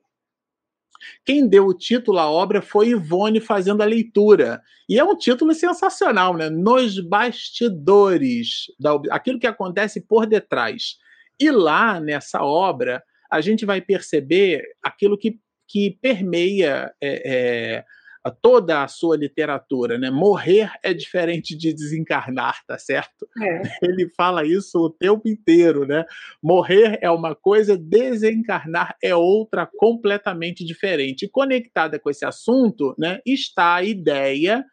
Quem deu o título à obra foi Ivone fazendo a leitura. E é um título sensacional, né? Nos bastidores, da, aquilo que acontece por detrás. E lá, nessa obra, a gente vai perceber aquilo que, que permeia é, é, toda a sua literatura, né? Morrer é diferente de desencarnar, tá certo? É. Ele fala isso o tempo inteiro, né? Morrer é uma coisa, desencarnar é outra completamente diferente. E conectada com esse assunto, né, está a ideia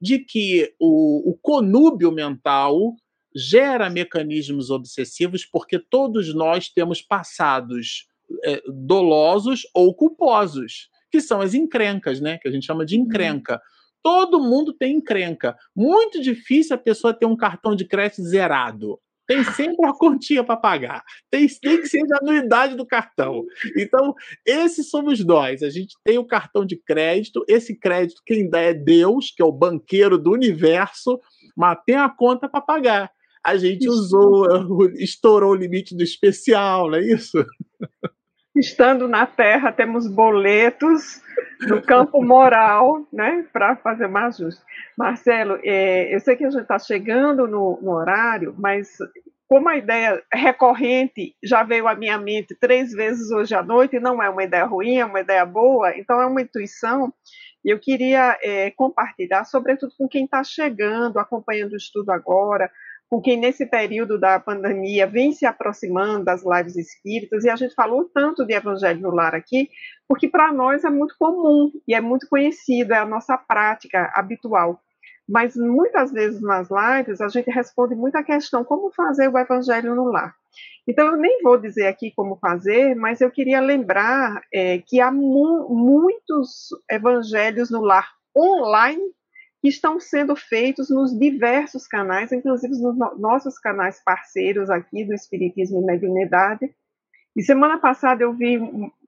de que o, o conúbio mental gera mecanismos obsessivos porque todos nós temos passados é, dolosos ou culposos que são as encrencas, né? Que a gente chama de uhum. encrenca. Todo mundo tem encrenca. Muito difícil a pessoa ter um cartão de crédito zerado. Tem sempre uma continha para pagar. Tem, tem que ser a anuidade do cartão. Então, esses somos nós. A gente tem o cartão de crédito. Esse crédito quem dá é Deus, que é o banqueiro do universo, mas tem a conta para pagar. A gente usou, estourou o limite do especial, não é isso? Estando na Terra, temos boletos no campo moral, né, para fazer mais justo. Marcelo, é, eu sei que a gente está chegando no, no, horário, mas como a ideia recorrente já veio à minha mente três vezes hoje à noite, não é uma ideia ruim, é uma ideia boa, então é uma intuição, e eu queria é, compartilhar, sobretudo com quem está chegando, acompanhando o estudo agora, com quem nesse período da pandemia vem se aproximando das lives espíritas, e a gente falou tanto de Evangelho no Lar aqui, porque para nós é muito comum e é muito conhecido, é a nossa prática habitual. Mas muitas vezes nas lives a gente responde muita questão como fazer o Evangelho no Lar. Então eu nem vou dizer aqui como fazer, mas eu queria lembrar é, que há mu muitos evangelhos no lar online que estão sendo feitos nos diversos canais, inclusive nos nossos canais parceiros aqui do Espiritismo e Mediunidade. E semana passada eu vi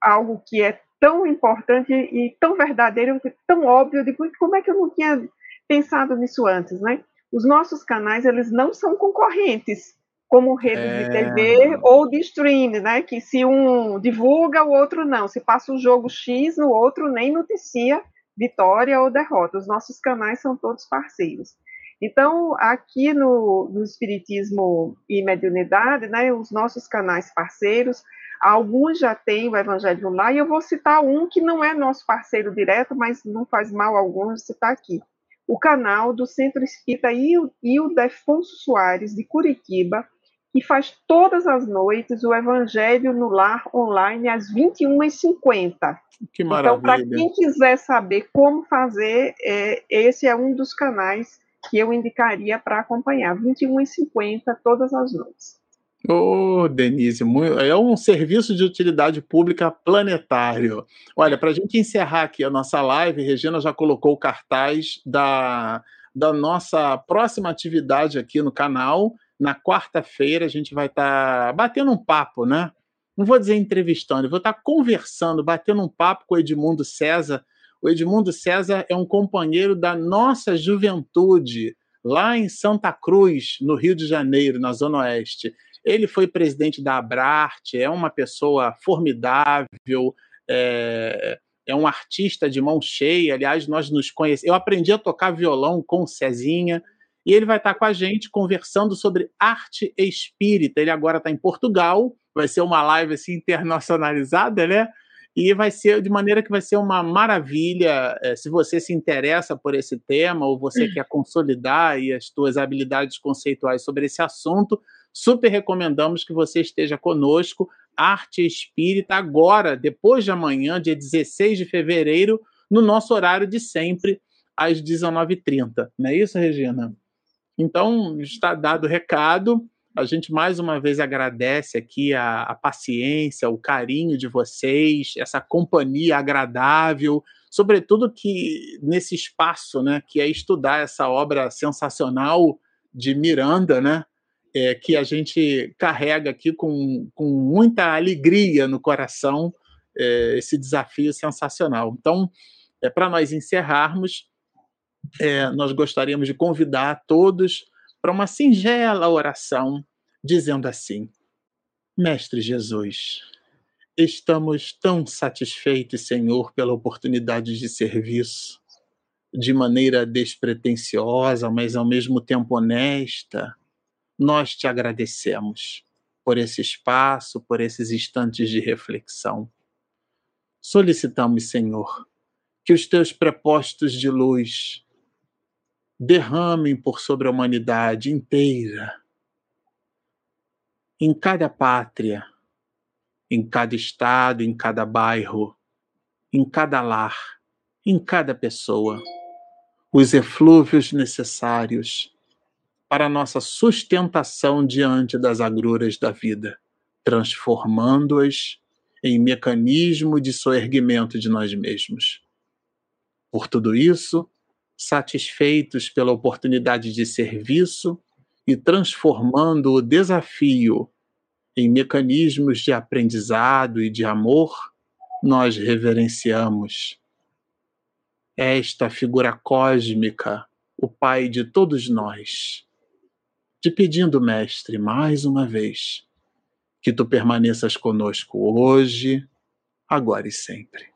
algo que é tão importante e tão verdadeiro, tão óbvio, de como é que eu não tinha pensado nisso antes, né? Os nossos canais, eles não são concorrentes, como redes é... de TV ou de streaming, né? Que se um divulga, o outro não. Se passa o jogo X, o outro nem noticia vitória ou derrota. Os nossos canais são todos parceiros. Então, aqui no, no Espiritismo e Mediunidade, né, os nossos canais parceiros, alguns já têm o Evangelho lá, e eu vou citar um que não é nosso parceiro direto, mas não faz mal algum citar aqui. O canal do Centro Espírita Ildefonso Soares, de Curitiba, que faz todas as noites o Evangelho no Lar online às 21h50. Que maravilha. Então, para quem quiser saber como fazer, é, esse é um dos canais que eu indicaria para acompanhar, 21,50 todas as noites. Ô, oh, Denise, é um serviço de utilidade pública planetário. Olha, para a gente encerrar aqui a nossa live, Regina já colocou o cartaz da, da nossa próxima atividade aqui no canal. Na quarta-feira a gente vai estar tá batendo um papo, né? Não vou dizer entrevistando, vou estar tá conversando, batendo um papo com o Edmundo César. O Edmundo César é um companheiro da nossa juventude, lá em Santa Cruz, no Rio de Janeiro, na Zona Oeste. Ele foi presidente da Abrarte, é uma pessoa formidável, é, é um artista de mão cheia. Aliás, nós nos conhecemos. Eu aprendi a tocar violão com o Cezinha, e ele vai estar com a gente conversando sobre arte espírita. Ele agora está em Portugal, vai ser uma live assim internacionalizada, né? E vai ser de maneira que vai ser uma maravilha. É, se você se interessa por esse tema ou você quer consolidar aí as suas habilidades conceituais sobre esse assunto, super recomendamos que você esteja conosco. Arte Espírita, agora, depois de amanhã, dia 16 de fevereiro, no nosso horário de sempre, às 19h30. Não é isso, Regina? Então, está dado o recado. A gente mais uma vez agradece aqui a, a, paciência, o carinho de vocês, essa companhia agradável, sobretudo que nesse espaço, né, que é estudar essa obra sensacional de Miranda, né, é, que a gente carrega aqui com, com muita alegria no coração é, esse desafio sensacional. Então, é, para nós encerrarmos, é, nós gostaríamos de convidar todos para uma singela oração, dizendo assim: Mestre Jesus, estamos tão satisfeitos, Senhor, pela oportunidade de serviço, de maneira despretensiosa, mas ao mesmo tempo honesta nós te agradecemos por esse espaço, por esses instantes de reflexão. Solicitamos, Senhor, que os teus prepostos de luz derramem por sobre a humanidade inteira, em cada pátria, em cada estado, em cada bairro, em cada lar, em cada pessoa, os eflúvios necessários para nossa sustentação diante das agruras da vida, transformando-as em mecanismo de soerguimento de nós mesmos. Por tudo isso, satisfeitos pela oportunidade de serviço e transformando o desafio em mecanismos de aprendizado e de amor, nós reverenciamos esta figura cósmica, o Pai de todos nós te pedindo, Mestre, mais uma vez, que tu permaneças conosco hoje, agora e sempre.